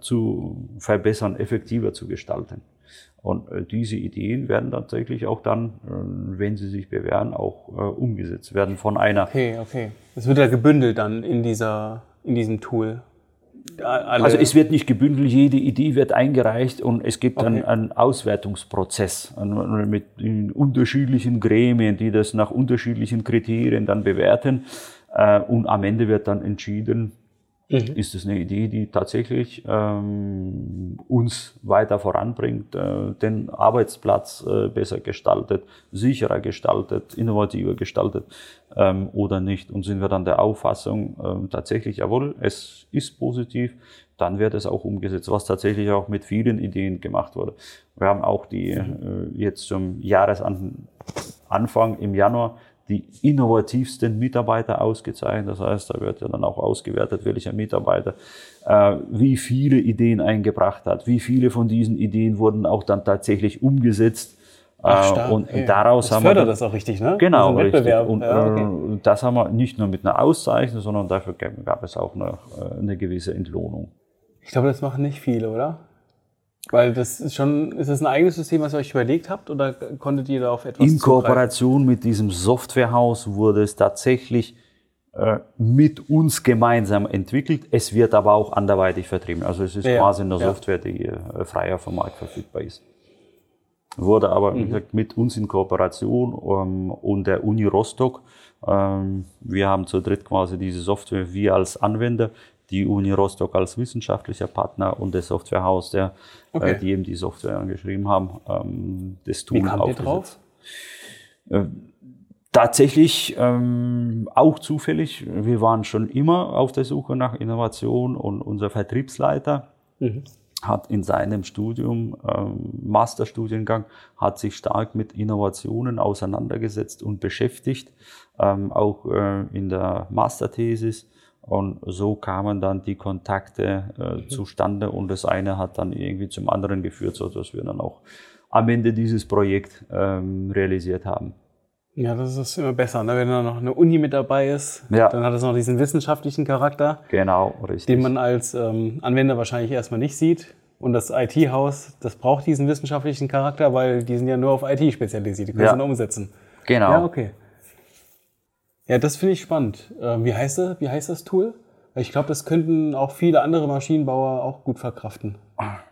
zu verbessern, effektiver zu gestalten. Und äh, diese Ideen werden tatsächlich auch dann, äh, wenn sie sich bewähren, auch äh, umgesetzt werden von einer Okay, okay. Das wird ja gebündelt dann in dieser, in diesem Tool. alle also es wird nicht gebündelt, jede Idee wird eingereicht und es gibt okay. einen, einen Auswertungsprozess mit unterschiedlichen Gremien, die das nach unterschiedlichen Kriterien dann bewerten. Und am Ende wird dann entschieden, Mhm. Ist es eine Idee, die tatsächlich ähm, uns weiter voranbringt, äh, den Arbeitsplatz äh, besser gestaltet, sicherer gestaltet, innovativer gestaltet ähm, oder nicht? Und sind wir dann der Auffassung, äh, tatsächlich, jawohl, es ist positiv, dann wird es auch umgesetzt, was tatsächlich auch mit vielen Ideen gemacht wurde. Wir haben auch die mhm. äh, jetzt zum Jahresanfang im Januar die innovativsten Mitarbeiter ausgezeichnet. Das heißt, da wird ja dann auch ausgewertet, welcher Mitarbeiter äh, wie viele Ideen eingebracht hat, wie viele von diesen Ideen wurden auch dann tatsächlich umgesetzt. Ach, stark. und okay. daraus das haben fördert wir das auch richtig, ne? Genau, richtig. Und ja, okay. äh, das haben wir nicht nur mit einer Auszeichnung, sondern dafür gab es auch eine, äh, eine gewisse Entlohnung. Ich glaube, das machen nicht viele, oder? Weil das ist schon, ist das ein eigenes System, was ihr euch überlegt habt oder konntet ihr da auf etwas In Kooperation mit diesem Softwarehaus wurde es tatsächlich äh, mit uns gemeinsam entwickelt. Es wird aber auch anderweitig vertrieben. Also es ist ja, quasi eine ja. Software, die äh, frei auf dem Markt verfügbar ist. Wurde aber mhm. gesagt, mit uns in Kooperation ähm, und der Uni Rostock. Ähm, wir haben zu dritt quasi diese Software, wir als Anwender, die Uni Rostock als wissenschaftlicher Partner und das Softwarehaus, der, äh, okay. äh, die eben die Software angeschrieben haben, ähm, das Tool Wie kamt ihr drauf? Äh, tatsächlich ähm, auch zufällig. Wir waren schon immer auf der Suche nach Innovation und unser Vertriebsleiter mhm. hat in seinem Studium, ähm, Masterstudiengang, hat sich stark mit Innovationen auseinandergesetzt und beschäftigt, ähm, auch äh, in der Masterthesis und so kamen dann die Kontakte äh, mhm. zustande und das eine hat dann irgendwie zum anderen geführt, so dass wir dann auch am Ende dieses Projekt ähm, realisiert haben. Ja, das ist immer besser, ne? wenn da noch eine Uni mit dabei ist. Ja. Dann hat es noch diesen wissenschaftlichen Charakter. Genau, richtig. Den man als ähm, Anwender wahrscheinlich erstmal nicht sieht. Und das IT-Haus, das braucht diesen wissenschaftlichen Charakter, weil die sind ja nur auf IT spezialisiert, die können ja. es dann umsetzen. Genau. Ja, okay. Ja, das finde ich spannend. Ähm, wie, heißt das, wie heißt das Tool? Ich glaube, das könnten auch viele andere Maschinenbauer auch gut verkraften.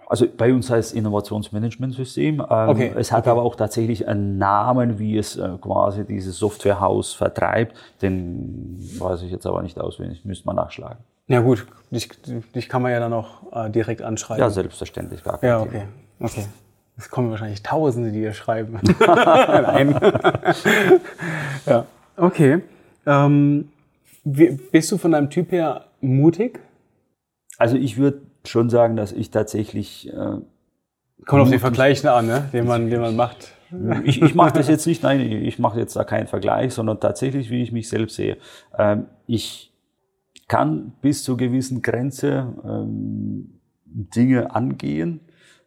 Also bei uns heißt es Innovationsmanagementsystem. Ähm, okay. Es hat okay. aber auch tatsächlich einen Namen, wie es äh, quasi dieses Softwarehaus vertreibt. Den weiß ich jetzt aber nicht auswendig, müsste man nachschlagen. Ja gut, dich, dich kann man ja dann auch äh, direkt anschreiben. Ja, selbstverständlich, gar kein Ja, okay. okay. Es kommen wahrscheinlich Tausende, die dir schreiben. <laughs> <laughs> Nein. <laughs> ja, okay. Ähm, bist du von deinem Typ her mutig? Also ich würde schon sagen, dass ich tatsächlich. Äh, Kommt auf den Vergleich an, ne? den, man, den man macht. Ich, ich mache das jetzt nicht, nein, ich mache jetzt da keinen Vergleich, sondern tatsächlich, wie ich mich selbst sehe. Ähm, ich kann bis zu gewissen Grenze ähm, Dinge angehen,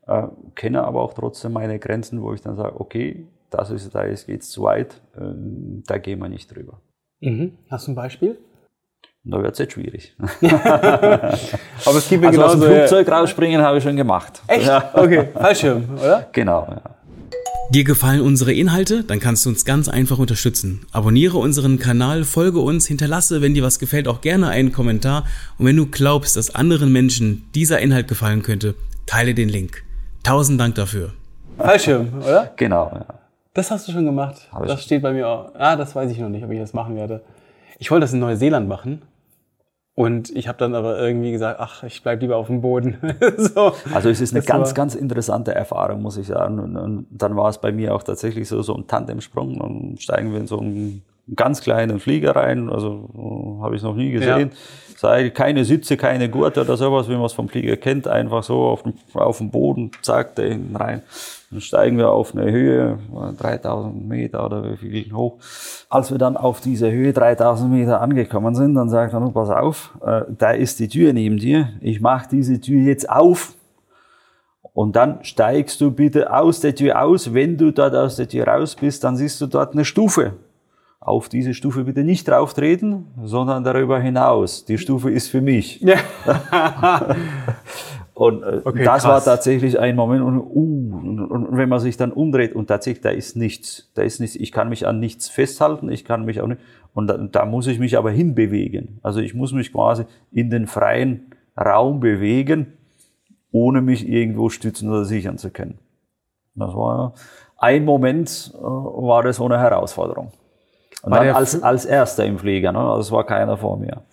äh, kenne aber auch trotzdem meine Grenzen, wo ich dann sage, okay, das ist, da geht es zu weit, äh, da gehen wir nicht drüber. Mhm. Hast du ein Beispiel? Da wird es jetzt schwierig. <laughs> Aber es gibt mir also genauso. Aus dem Flugzeug rausspringen habe ich schon gemacht. Echt? Ja. Okay, Fallschirm, oder? Genau. Ja. Dir gefallen unsere Inhalte? Dann kannst du uns ganz einfach unterstützen. Abonniere unseren Kanal, folge uns, hinterlasse, wenn dir was gefällt, auch gerne einen Kommentar. Und wenn du glaubst, dass anderen Menschen dieser Inhalt gefallen könnte, teile den Link. Tausend Dank dafür. Fallschirm, oder? Genau, ja. Das hast du schon gemacht. Hab das steht bei mir auch. Ah, das weiß ich noch nicht, ob ich das machen werde. Ich wollte das in Neuseeland machen. Und ich habe dann aber irgendwie gesagt, ach, ich bleib lieber auf dem Boden. <laughs> so. Also es ist eine das ganz, ganz interessante Erfahrung, muss ich sagen. Und, und, dann war es bei mir auch tatsächlich so, so ein Tandemsprung. Dann steigen wir in so einen ganz kleinen Flieger rein. Also habe ich noch nie gesehen. Ja. Sei keine Sitze, keine Gurte oder sowas, wie man es vom Flieger kennt. Einfach so auf dem, auf dem Boden, zack, da hinten rein. Dann steigen wir auf eine Höhe, 3000 Meter oder wie viel hoch. Als wir dann auf diese Höhe 3000 Meter angekommen sind, dann sagt er, nun pass auf, äh, da ist die Tür neben dir. Ich mache diese Tür jetzt auf. Und dann steigst du bitte aus der Tür aus. Wenn du dort aus der Tür raus bist, dann siehst du dort eine Stufe. Auf diese Stufe bitte nicht drauf treten, sondern darüber hinaus. Die Stufe ist für mich. Ja. <laughs> <laughs> Und äh, okay, das krass. war tatsächlich ein Moment und, uh, und, und, wenn man sich dann umdreht und tatsächlich da ist nichts, da ist nichts, ich kann mich an nichts festhalten, ich kann mich auch nicht und da, da muss ich mich aber hinbewegen. Also ich muss mich quasi in den freien Raum bewegen, ohne mich irgendwo stützen oder sichern zu können. Das war ein Moment, äh, war das so eine Herausforderung. Und War dann als, als erster im Flieger, ne? also es war keiner vor mir.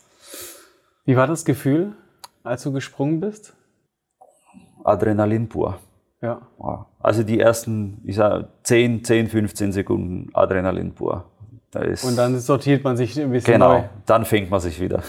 Wie war das Gefühl, als du gesprungen bist? Adrenalin pur. Ja. Also die ersten, ich sag, 10, 10, 15 Sekunden Adrenalin pur. Da ist, Und dann sortiert man sich ein bisschen genau, neu. dann fängt man sich wieder.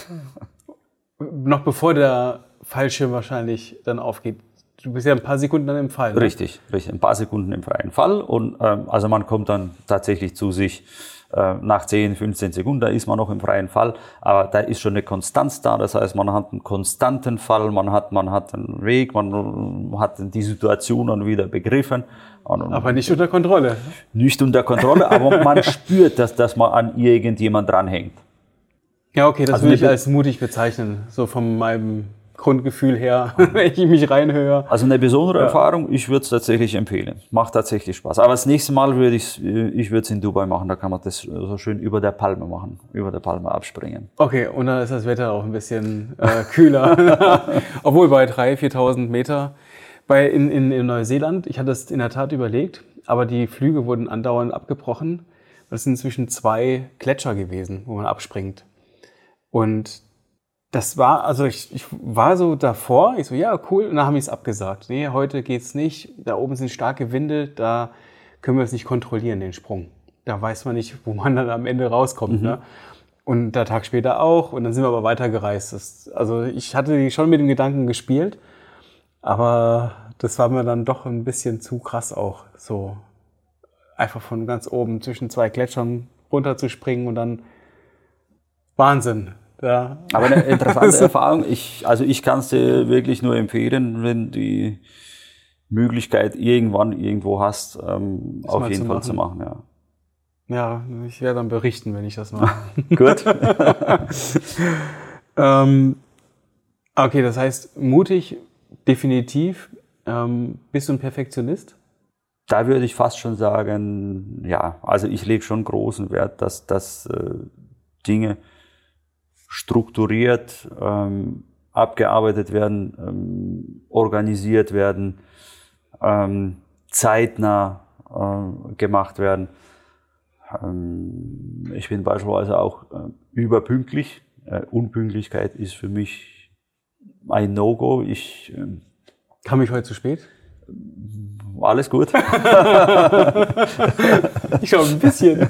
<laughs> Noch bevor der Fallschirm wahrscheinlich dann aufgeht. Du bist ja ein paar Sekunden dann im Fall. Ne? Richtig, richtig. Ein paar Sekunden im freien Fall. Und ähm, also man kommt dann tatsächlich zu sich nach 10, 15 Sekunden, da ist man noch im freien Fall. Aber da ist schon eine Konstanz da. Das heißt, man hat einen konstanten Fall, man hat, man hat einen Weg, man hat die Situation dann wieder begriffen. Aber nicht unter Kontrolle. nicht unter Kontrolle, aber man <laughs> spürt, dass, dass man an irgendjemand dranhängt. Ja, okay, das Also würde ich als mutig bezeichnen. So von meinem Grundgefühl her, <laughs> wenn ich mich reinhöre. Also eine besondere Erfahrung, ich würde es tatsächlich empfehlen. Macht tatsächlich Spaß. Aber das nächste Mal würde ich ich würde es in Dubai machen, da kann man das so schön über der Palme machen, über der Palme abspringen. Okay, und dann ist das Wetter auch ein bisschen äh, kühler. <laughs> Obwohl bei 3.000, 4.000 Meter bei, in, in, in Neuseeland, ich hatte es in der Tat überlegt, aber die Flüge wurden andauernd abgebrochen. Das sind inzwischen zwei Gletscher gewesen, wo man abspringt. Und das war, also ich, ich war so davor, ich so, ja, cool, und dann haben die es abgesagt. Nee, heute geht's nicht, da oben sind starke Winde, da können wir es nicht kontrollieren, den Sprung. Da weiß man nicht, wo man dann am Ende rauskommt. Ne? Und der Tag später auch, und dann sind wir aber weitergereist. Das, also ich hatte schon mit dem Gedanken gespielt, aber das war mir dann doch ein bisschen zu krass auch, so einfach von ganz oben zwischen zwei Gletschern runterzuspringen und dann Wahnsinn. Ja. Aber eine interessante <laughs> Erfahrung. Ich, also ich kann es dir wirklich nur empfehlen, wenn du die Möglichkeit irgendwann irgendwo hast, ähm, auf jeden zu Fall machen. zu machen. Ja. Ja, ich werde dann berichten, wenn ich das mache. <laughs> <laughs> Gut. ähm, okay, das heißt, mutig, definitiv. Ähm, bist du ein Perfektionist? Da würde ich fast schon sagen, ja, also ich lege schon großen Wert, dass, dass äh, Dinge strukturiert ähm, abgearbeitet werden, ähm, organisiert werden, ähm, zeitnah äh, gemacht werden. Ähm, ich bin beispielsweise auch äh, überpünktlich. Äh, Unpünktlichkeit ist für mich ein No-Go. Ich ähm, Kam ich heute zu spät? alles gut. <laughs> Ich glaube ein bisschen.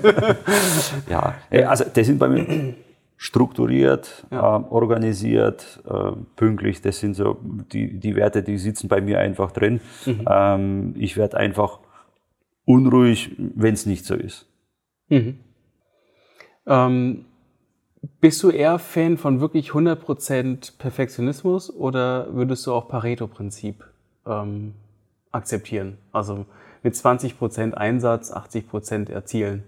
Ja, also das sind bei mir strukturiert, Ja. ähm, organisiert, äh, pünktlich. Das sind so die, die Werte, die sitzen bei mir einfach drin. Mhm. Ähm, ich werde einfach unruhig, wenn es nicht so ist. ähm, bist du eher Fan von wirklich 100% Perfektionismus oder würdest du auch Pareto-Prinzip ähm, akzeptieren? Also mit 20% Einsatz, 80% erzielen.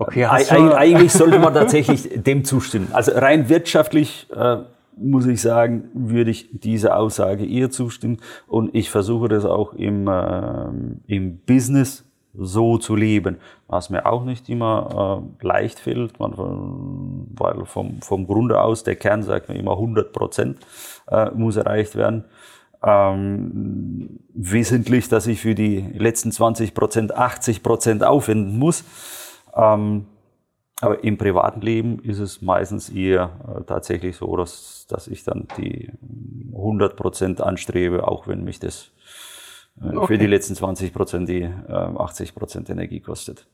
Okay, hast Eig eigentlich sollte man tatsächlich <laughs> dem zustimmen. Also rein wirtschaftlich äh, muss ich sagen, würde ich dieser Aussage eher zustimmen. Und ich versuche das auch im, ähm, im Business so zu leben, was mir auch nicht immer äh, leicht fällt, man, weil vom, vom Grunde aus der Kern sagt mir immer 100 Prozent äh, muss erreicht werden. Ähm, wesentlich, dass ich für die letzten 20 Prozent 80 Prozent aufwenden muss. Ähm, aber im privaten Leben ist es meistens eher äh, tatsächlich so, dass, dass ich dann die 100 Prozent anstrebe, auch wenn mich das äh, Okay. für die letzten 20 Prozent die äh, 80 Prozent Energie kostet.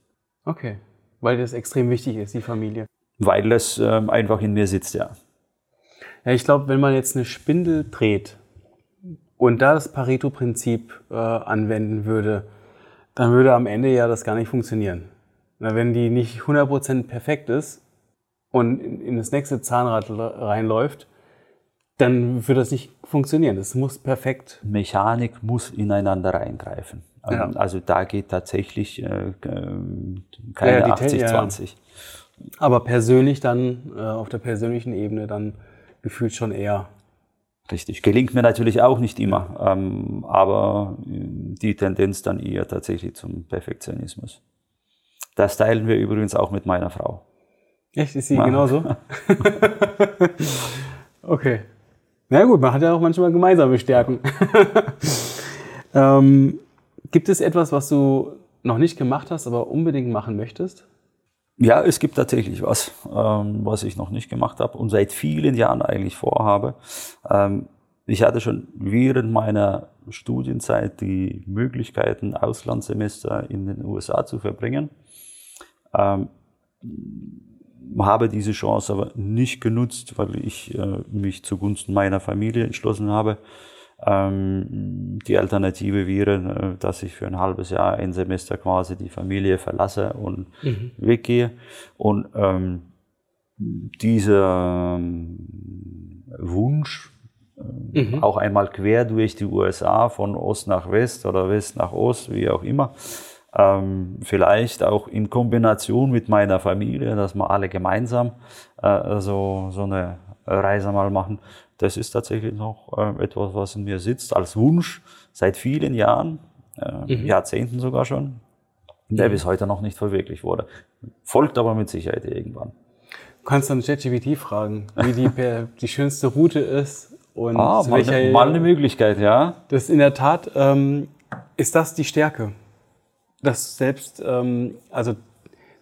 Okay, weil das extrem wichtig ist, die Familie. Weil das ähm, einfach in mir sitzt, ja. Ja, ich glaube, wenn man jetzt eine Spindel dreht und da das Pareto-Prinzip äh, anwenden würde, dann würde am Ende ja das gar nicht funktionieren. Na, wenn die nicht 100% perfekt ist und in, in das nächste Zahnrad reinläuft, dann würde das nicht funktionieren. Es muss perfekt. Mechanik muss ineinander reingreifen. Ähm, Ja. Also da geht tatsächlich äh, ähm, keine Ja, die Te- ja. 80-20. Aber persönlich dann, äh, auf der persönlichen Ebene dann gefühlt schon eher. Richtig. Gelingt mir natürlich auch nicht immer, ähm, aber äh, die Tendenz dann eher tatsächlich zum Perfektionismus. Das teilen wir übrigens auch mit meiner Frau. Echt, ist sie Ja. genauso? <laughs> okay. Na gut, man hat ja auch manchmal gemeinsame Stärken. <laughs> ähm, gibt es etwas, was du noch nicht gemacht hast, aber unbedingt machen möchtest? Ja, es gibt tatsächlich was, ähm, was ich noch nicht gemacht habe und seit vielen Jahren eigentlich vorhabe. Ähm, ich hatte schon während meiner Studienzeit die Möglichkeiten, Auslandssemester in den USA zu verbringen. Ähm, habe diese Chance aber nicht genutzt, weil ich äh, mich zugunsten meiner Familie entschlossen habe. Ähm, die Alternative wäre, äh, dass ich für ein halbes Jahr, ein Semester quasi die Familie verlasse und mhm. weggehe. Und ähm, dieser ähm, Wunsch, mhm. auch einmal quer durch die USA von Ost nach West oder West nach Ost, wie auch immer, ähm, vielleicht auch in Kombination mit meiner Familie, dass wir alle gemeinsam äh, so, so eine Reise mal machen. Das ist tatsächlich noch äh, etwas, was in mir sitzt, als Wunsch seit vielen Jahren, äh, mhm. Jahrzehnten sogar schon, der mhm. bis heute noch nicht verwirklicht wurde. Folgt aber mit Sicherheit irgendwann. Du kannst dann ChatGPT fragen, wie die, <laughs> die schönste Route ist und ah, mal, welcher, mal eine Möglichkeit, ja. Das ist in der Tat ähm, ist das die Stärke dass selbst, ähm, also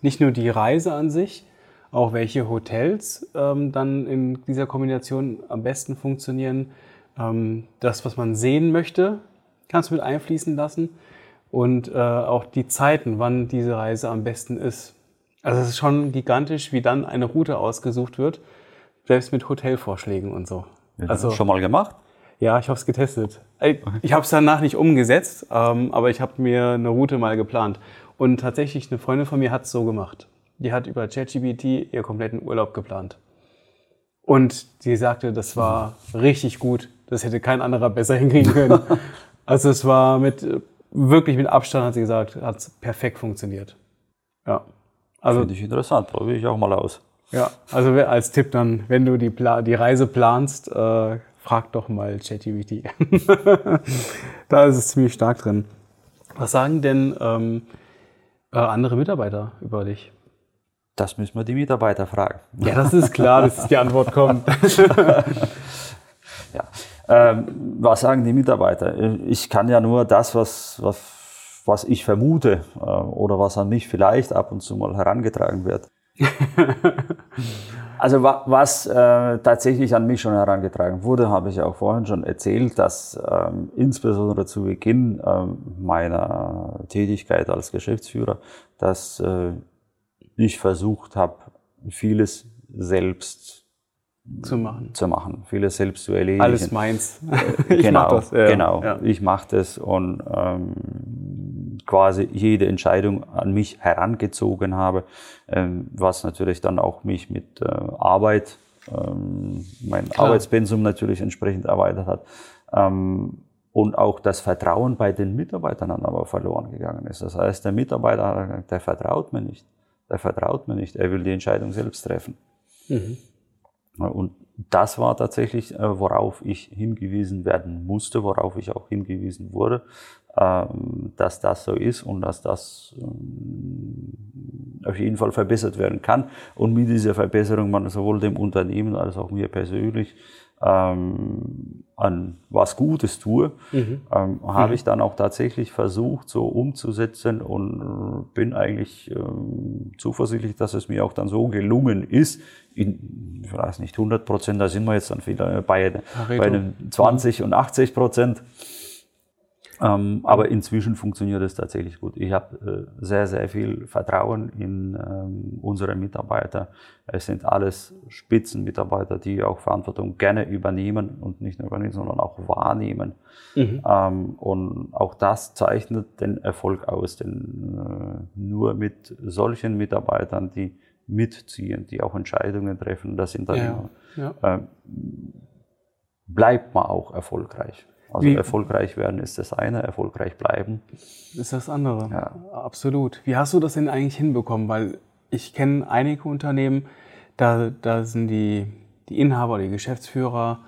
nicht nur die Reise an sich, auch welche Hotels ähm, dann in dieser Kombination am besten funktionieren. Ähm, das, was man sehen möchte, kannst du mit einfließen lassen. Und äh, auch die Zeiten, wann diese Reise am besten ist. Also es ist schon gigantisch, wie dann eine Route ausgesucht wird, selbst mit Hotelvorschlägen und so. Ja, also schon mal gemacht? Ja, ich habe es getestet. Ich habe es danach nicht umgesetzt, ähm, aber ich habe mir eine Route mal geplant. Und tatsächlich, eine Freundin von mir hat es so gemacht. Die hat über ChatGPT ihr kompletten Urlaub geplant. Und sie sagte, das war richtig gut. Das hätte kein anderer besser <laughs> hinkriegen können. also es war mit, wirklich mit Abstand, hat sie gesagt, hat es perfekt funktioniert. Ja. Also, Finde ich interessant, probiere ich auch mal aus. Ja, also als Tipp dann, wenn du die, Pla die Reise planst, äh, frag doch mal ChatGPT. <laughs> da ist es ziemlich stark drin. Was sagen denn ähm, äh, andere Mitarbeiter über dich? Das müssen wir die Mitarbeiter fragen. Ja, das ist klar, dass die Antwort kommt. <laughs> ja. Ähm, was sagen die Mitarbeiter? Ich kann ja nur das, was, was, was ich vermute äh, oder was an mich vielleicht ab und zu mal herangetragen wird. <laughs> Also was äh, tatsächlich an mich schon herangetragen wurde, habe ich auch vorhin schon erzählt, dass ähm, insbesondere zu Beginn ähm, meiner Tätigkeit als Geschäftsführer, dass äh, ich versucht habe, vieles selbst zu machen. zu machen, vieles selbst zu erledigen. Alles meins. <laughs> ich genau, mach das. Ja. Genau, ja. ich mache das und ähm, quasi jede Entscheidung an mich herangezogen habe, ähm, was natürlich dann auch mich mit äh, Arbeit, ähm, mein Klar. Arbeitspensum natürlich entsprechend erweitert hat. Ähm, und auch das Vertrauen bei den Mitarbeitern dann aber verloren gegangen ist. Das heißt, der Mitarbeiter, der vertraut mir nicht. Der vertraut mir nicht. Er will die Entscheidung selbst treffen. Mhm. Und das war tatsächlich, äh, worauf ich hingewiesen werden musste, worauf ich auch hingewiesen wurde, dass das so ist und dass das ähm, auf jeden Fall verbessert werden kann. Und mit dieser Verbesserung man sowohl dem Unternehmen als auch mir persönlich ähm, an was Gutes tue, mhm. ähm, habe mhm. ich dann auch tatsächlich versucht, so umzusetzen und bin eigentlich ähm, zuversichtlich, dass es mir auch dann so gelungen ist. In, ich weiß nicht, 100 Prozent, da sind wir jetzt dann wieder bei, bei einem 20 und 80 Prozent. Ähm, aber inzwischen funktioniert es tatsächlich gut. Ich habe äh, sehr, sehr viel Vertrauen in ähm, unsere Mitarbeiter. Es sind alles Spitzenmitarbeiter, die auch Verantwortung gerne übernehmen und nicht nur übernehmen, sondern auch wahrnehmen. Mhm. Ähm, und auch das zeichnet den Erfolg aus, denn äh, nur mit solchen Mitarbeitern, die mitziehen, die auch Entscheidungen treffen, das sind dann, ja, ja. Äh, bleibt man auch erfolgreich. Also Wie, erfolgreich werden ist das eine, erfolgreich bleiben ist das andere. Ja. Absolut. Wie hast du das denn eigentlich hinbekommen? Weil ich kenne einige Unternehmen, da, da sind die, die Inhaber, die Geschäftsführer,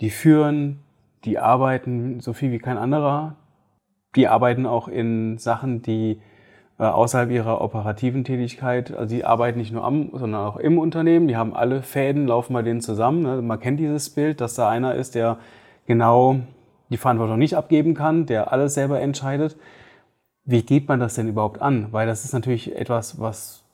die führen, die arbeiten so viel wie kein anderer. Die arbeiten auch in Sachen, die äh, außerhalb ihrer operativen Tätigkeit. Also die arbeiten nicht nur am, sondern auch im Unternehmen. Die haben alle Fäden, laufen bei denen zusammen. Ne? Man kennt dieses Bild, dass da einer ist, der genau die Verantwortung nicht abgeben kann, der alles selber entscheidet. Wie geht man das denn überhaupt an? Weil das ist natürlich etwas, was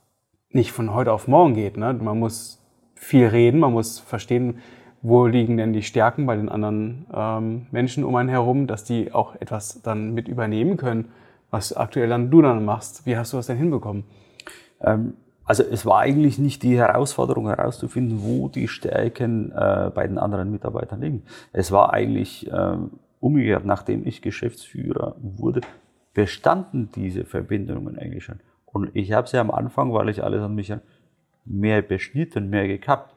nicht von heute auf morgen geht. Ne? Man muss viel reden, man muss verstehen, wo liegen denn die Stärken bei den anderen ähm, Menschen um einen herum, dass die auch etwas dann mit übernehmen können, was aktuell dann du dann machst. Wie hast du das denn hinbekommen? Ähm, also es war eigentlich nicht die Herausforderung herauszufinden, wo die Stärken äh, bei den anderen Mitarbeitern liegen. Es war eigentlich ähm, umgekehrt, nachdem ich Geschäftsführer wurde, bestanden diese Verbindungen eigentlich schon. Und ich habe sie am Anfang, weil ich alles an mich mehr beschnitten, mehr gekappt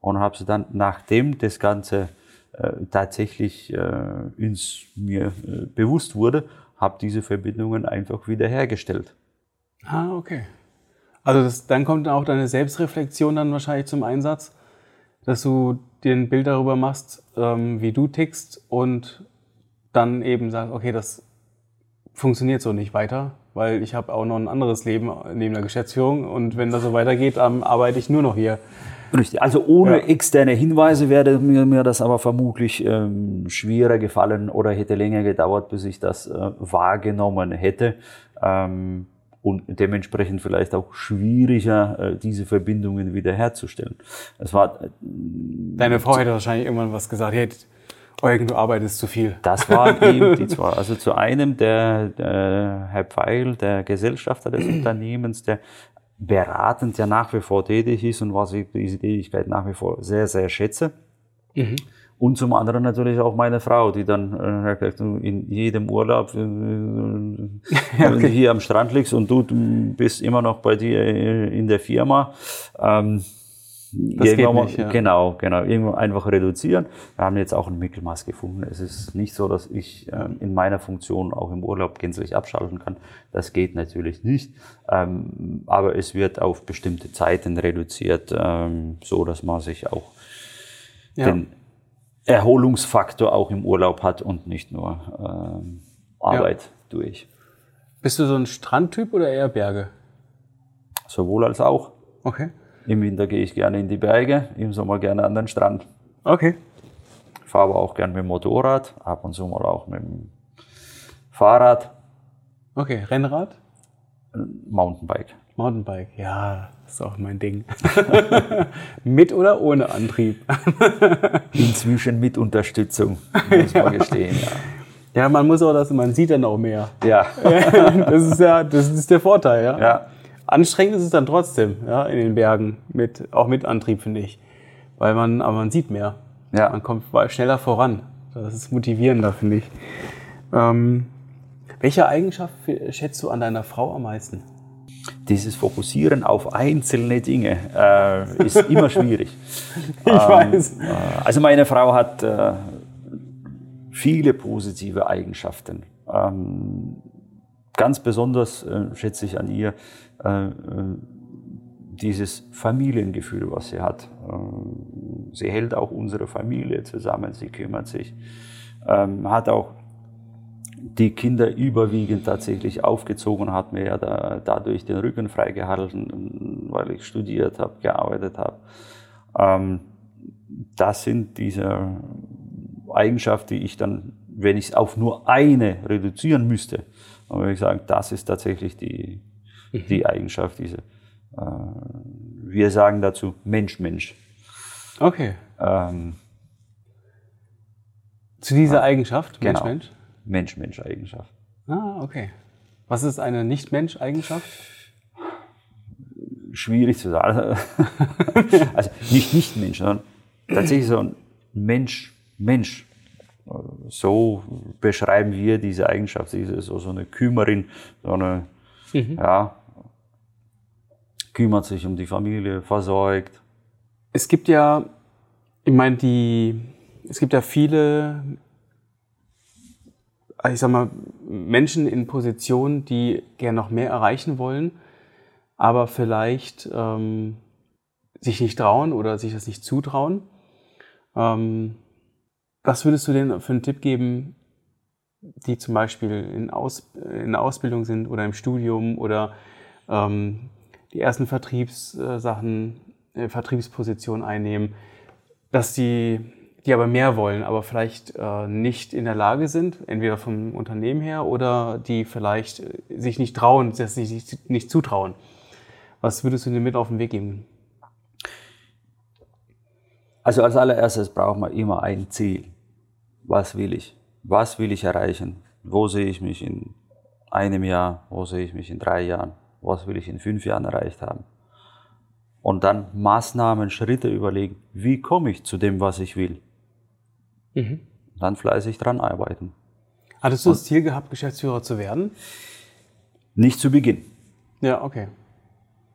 und habe sie dann, nachdem das Ganze äh, tatsächlich äh, ins mir äh, bewusst wurde, habe diese Verbindungen einfach wiederhergestellt. Ah, okay. Also das, dann kommt auch deine Selbstreflexion dann wahrscheinlich zum Einsatz, dass du dir ein Bild darüber machst, ähm, wie du tickst und dann eben sagst, okay, das funktioniert so nicht weiter, weil ich habe auch noch ein anderes Leben neben der Geschäftsführung und wenn das so weitergeht, dann arbeite ich nur noch hier. Richtig. Also ohne ja. externe Hinweise wäre mir, mir das aber vermutlich ähm, schwerer gefallen oder hätte länger gedauert, bis ich das äh, wahrgenommen hätte. Ähm, und dementsprechend vielleicht auch schwieriger, äh, diese Verbindungen wiederherzustellen. Es war. Äh, Deine Frau hätte wahrscheinlich irgendwann was gesagt. Hey, Eugen, du arbeitest zu viel. Das waren <laughs> eben die zwei. Also zu einem der, der Herr Pfeil, der Gesellschafter des Unternehmens, der beratend ja nach wie vor tätig ist und was ich diese Tätigkeit nach wie vor sehr, sehr schätze. Mhm. Und zum anderen natürlich auch meine Frau, die dann äh, in jedem Urlaub, äh, ja, <laughs> okay. hier am Strand liegst und du bist immer noch bei dir in der Firma. Ähm, das geht nicht, ja. Genau, genau. Irgendwo einfach reduzieren. Wir haben jetzt auch ein Mittelmaß gefunden. Es ist nicht so, dass ich ähm, in meiner Funktion auch im Urlaub gänzlich abschalten kann. Das geht natürlich nicht. Ähm, aber es wird auf bestimmte Zeiten reduziert, ähm, so dass man sich auch ja. den Erholungsfaktor auch im Urlaub hat und nicht nur ähm, Arbeit ja. durch. Bist du so ein Strandtyp oder eher Berge? Sowohl als auch. Okay. Im Winter gehe ich gerne in die Berge, im Sommer gerne an den Strand. Okay. Ich fahre aber auch gerne mit dem Motorrad, ab und zu mal auch mit dem Fahrrad. Okay, Rennrad? Mountainbike. Mountainbike, ja, ist auch mein Ding. <laughs> mit oder ohne Antrieb? <laughs> Inzwischen mit Unterstützung, muss man <laughs> gestehen, ja. Ja, man muss auch das, man sieht dann auch mehr. Ja. das ist ja, das ist der Vorteil, ja. Ja. Anstrengend ist es dann trotzdem, ja, in den Bergen, mit, auch mit Antrieb, finde ich. Weil man, aber man sieht mehr. Ja. Man kommt schneller voran. Das ist motivierender, finde ich. Ähm, welche Eigenschaft schätzt du an deiner Frau am meisten? Dieses Fokussieren auf einzelne Dinge äh, ist immer schwierig. <laughs> ich ähm, weiß. Äh, also meine Frau hat äh, viele positive Eigenschaften. Ähm, ganz besonders äh, schätze ich an ihr dieses Familiengefühl, was sie hat. Äh, sie hält auch unsere Familie zusammen, sie kümmert sich, ähm, hat auch die Kinder überwiegend tatsächlich aufgezogen, hat mir ja da, dadurch den Rücken freigehalten, weil ich studiert habe, gearbeitet habe. Ähm, das sind diese Eigenschaften, die ich dann, wenn ich es auf nur eine reduzieren müsste, dann würde ich sagen, das ist tatsächlich die, mhm. die Eigenschaft, diese, äh, wir sagen dazu Mensch, Mensch. Okay. Ähm, Zu dieser Eigenschaft, Mensch, genau. Mensch? Mensch, Mensch, Eigenschaft. Ah, okay. Was ist eine Nicht-Mensch-Eigenschaft? Schwierig zu sagen. <laughs> also nicht Nicht-Mensch, sondern tatsächlich so ein Mensch, Mensch. So beschreiben wir diese Eigenschaft. Sie ist so, so eine Kümmerin, so eine, mhm. ja, kümmert sich um die Familie, versorgt. Es gibt ja, ich meine, die, es gibt ja viele, ich sag mal, Menschen in Positionen, die gern noch mehr erreichen wollen, aber vielleicht ähm, sich nicht trauen oder sich das nicht zutrauen. Ähm, was würdest du denn für einen Tipp geben, die zum Beispiel in, Aus, in Ausbildung sind oder im Studium oder ähm, die ersten Vertriebssachen, äh, Vertriebspositionen einnehmen, dass die, die aber mehr wollen, aber vielleicht äh, nicht in der Lage sind, entweder vom Unternehmen her oder die vielleicht äh, sich nicht trauen, dass sie sich nicht zutrauen. Was würdest du dir mit auf den Weg geben? Also als allererstes braucht man immer ein Ziel. Was will ich? Was will ich erreichen? Wo sehe ich mich in einem Jahr? Wo sehe ich mich in drei Jahren? Was will ich in fünf Jahren erreicht haben? Und dann Maßnahmen, Schritte überlegen, wie komme ich zu dem, was ich will? Mhm. Dann fleißig dran arbeiten. Hattest du Und das Ziel gehabt, Geschäftsführer zu werden? Nicht zu Beginn. Ja, okay.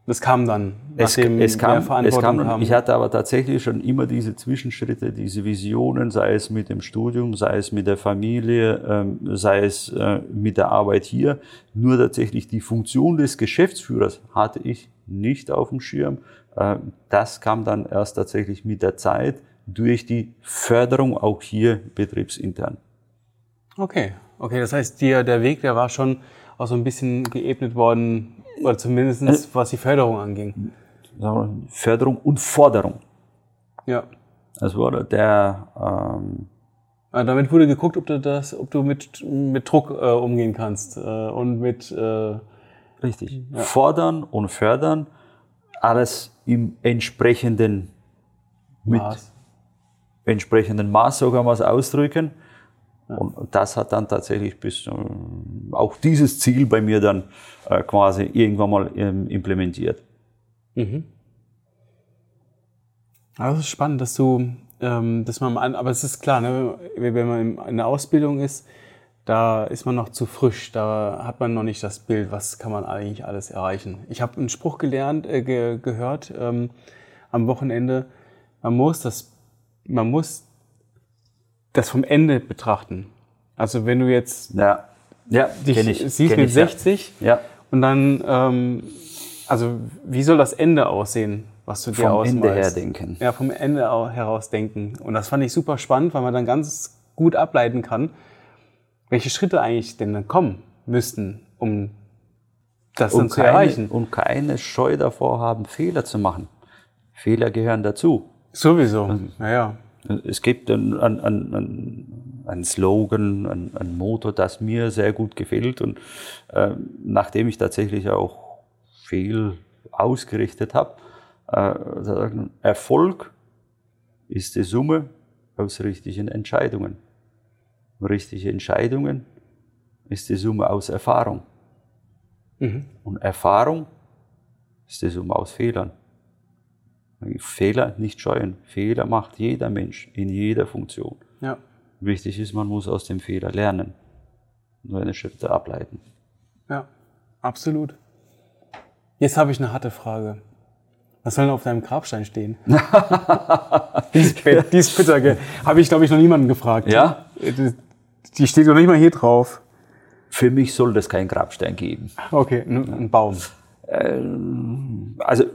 Das kam dann, nachdem es, es kam, es kam. Ich hatte aber tatsächlich schon immer diese Zwischenschritte, diese Visionen, sei es mit dem Studium, sei es mit der Familie, ähm, sei es äh, mit der Arbeit hier. Nur tatsächlich die Funktion des Geschäftsführers hatte ich nicht auf dem Schirm. Äh, das kam dann erst tatsächlich mit der Zeit durch die Förderung auch hier betriebsintern. Okay, okay, das heißt, dir, der Weg, der war schon auch so ein bisschen geebnet worden oder zumindest äh, was die Förderung anging. Förderung und Forderung. Ja. Das wurde der. Ähm, ah, damit wurde geguckt, ob du das, ob du mit, mit Druck äh, umgehen kannst äh, und mit. Äh, Richtig. Ja. Fordern und fördern, alles im entsprechenden Maß. mit entsprechenden Maß, so kann man es ausdrücken. Und das hat dann tatsächlich bis äh, auch dieses Ziel bei mir dann äh, quasi irgendwann mal ähm, implementiert. Mhm. Aber es ist spannend, dass du, ähm, dass man, aber es ist klar, ne, wenn man in der Ausbildung ist, da ist man noch zu frisch, da hat man noch nicht das Bild, was kann man eigentlich alles erreichen. Ich habe einen Spruch gelernt, äh, ge gehört ähm, am Wochenende, man muss das, man muss das vom Ende betrachten. Also wenn du jetzt ja. Ja, dich ich, siehst mit ich, 60 ja. und dann, ähm, also wie soll das Ende aussehen, was du dir vom ausmalst? Vom Ende her denken. Ja, vom Ende heraus denken. Und das fand ich super spannend, weil man dann ganz gut ableiten kann, welche Schritte eigentlich denn dann kommen müssten, um das und dann zu keine, erreichen. Und keine Scheu davor haben, Fehler zu machen. Fehler gehören dazu. Sowieso, naja. Es gibt ein, ein, ein, ein Slogan, ein, ein Motto, das mir sehr gut gefällt und äh, nachdem ich tatsächlich auch viel ausgerichtet habe, äh, Erfolg ist die Summe aus richtigen Entscheidungen. Richtige Entscheidungen ist die Summe aus Erfahrung. Mhm. Und Erfahrung ist die Summe aus Fehlern. Fehler nicht scheuen. Fehler macht jeder Mensch in jeder Funktion. Ja. Wichtig ist, man muss aus dem Fehler lernen. Nur eine Schritte ableiten. Ja, absolut. Jetzt habe ich eine harte Frage. Was soll denn auf deinem Grabstein stehen? die, <laughs> ist, die ist bitter, Habe ich, glaube ich, noch niemanden gefragt. Ja? Die steht doch nicht mal hier drauf. Für mich soll das kein Grabstein geben. Okay, ein Baum. Ähm, also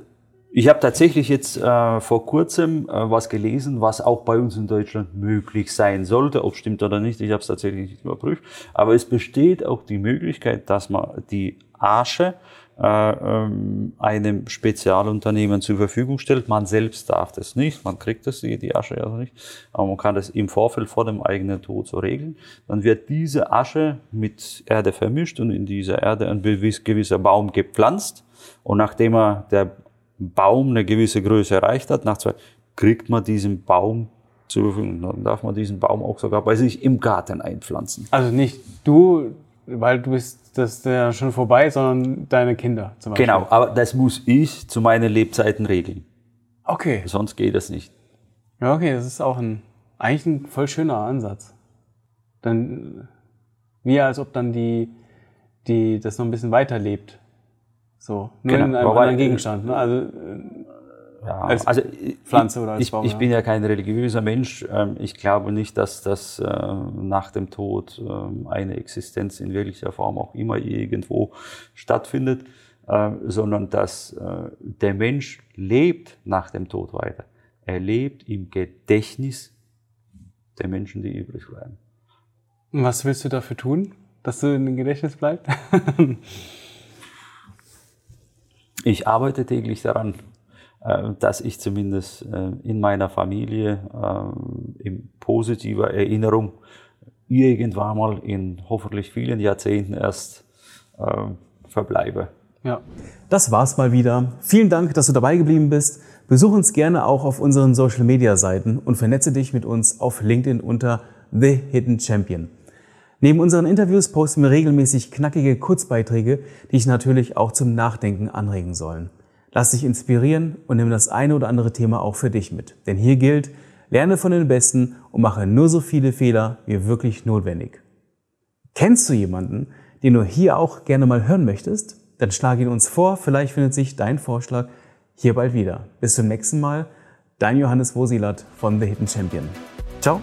ich habe tatsächlich jetzt äh, vor kurzem äh, was gelesen, was auch bei uns in Deutschland möglich sein sollte. Ob stimmt oder nicht, ich habe es tatsächlich nicht überprüft. Aber es besteht auch die Möglichkeit, dass man die Asche äh, ähm, einem Spezialunternehmen zur Verfügung stellt. Man selbst darf das nicht, man kriegt das, die, die Asche also nicht, aber man kann das im Vorfeld vor dem eigenen Tod so regeln. Dann wird diese Asche mit Erde vermischt und in dieser Erde ein gewisser Baum gepflanzt. Und nachdem er der Baum eine gewisse Größe erreicht hat, nach zwei, kriegt man diesen Baum zur Verfügung. Dann darf man diesen Baum auch sogar bei sich im Garten einpflanzen. Also nicht du, weil du bist das ja schon vorbei, sondern deine Kinder zum Beispiel. Genau, aber das muss ich zu meinen Lebzeiten regeln. Okay. Sonst geht das nicht. Ja, okay, das ist auch ein, eigentlich ein voll schöner Ansatz. Dann, wie als ob dann die, die, das noch ein bisschen weiterlebt. So, nur genau. in einem Wobei, anderen Gegenstand. Ne? Also, ja, als also Pflanze oder als ich, Baum. Ich ja. bin ja kein religiöser Mensch. Ähm, ich glaube nicht, dass das äh, nach dem Tod ähm, eine Existenz in welcher Form auch immer irgendwo stattfindet, ähm, sondern dass äh, der Mensch lebt nach dem Tod weiter. Er lebt im Gedächtnis der Menschen, die übrig bleiben. Was willst du dafür tun, dass du in dem Gedächtnis bleibst? <laughs> ich arbeite täglich daran, äh, dass ich zumindest äh, in meiner Familie äh, in positiver Erinnerung irgendwann mal in hoffentlich vielen Jahrzehnten erst verbleibe. Ja. Das war's mal wieder. Vielen Dank, dass du dabei geblieben bist. Besuch uns gerne auch auf unseren Social Media Seiten und vernetze dich mit uns auf LinkedIn unter The Hidden Champion. Neben unseren Interviews posten wir regelmäßig knackige Kurzbeiträge, die dich natürlich auch zum Nachdenken anregen sollen. Lass dich inspirieren und nimm das eine oder andere Thema auch für dich mit. Denn hier gilt, lerne von den Besten und mache nur so viele Fehler wie wirklich notwendig. Kennst du jemanden, den du hier auch gerne mal hören möchtest? Dann schlage ihn uns vor, vielleicht findet sich dein Vorschlag hier bald wieder. Bis zum nächsten Mal, dein Johannes Wosilat von The Hidden Champion. Ciao!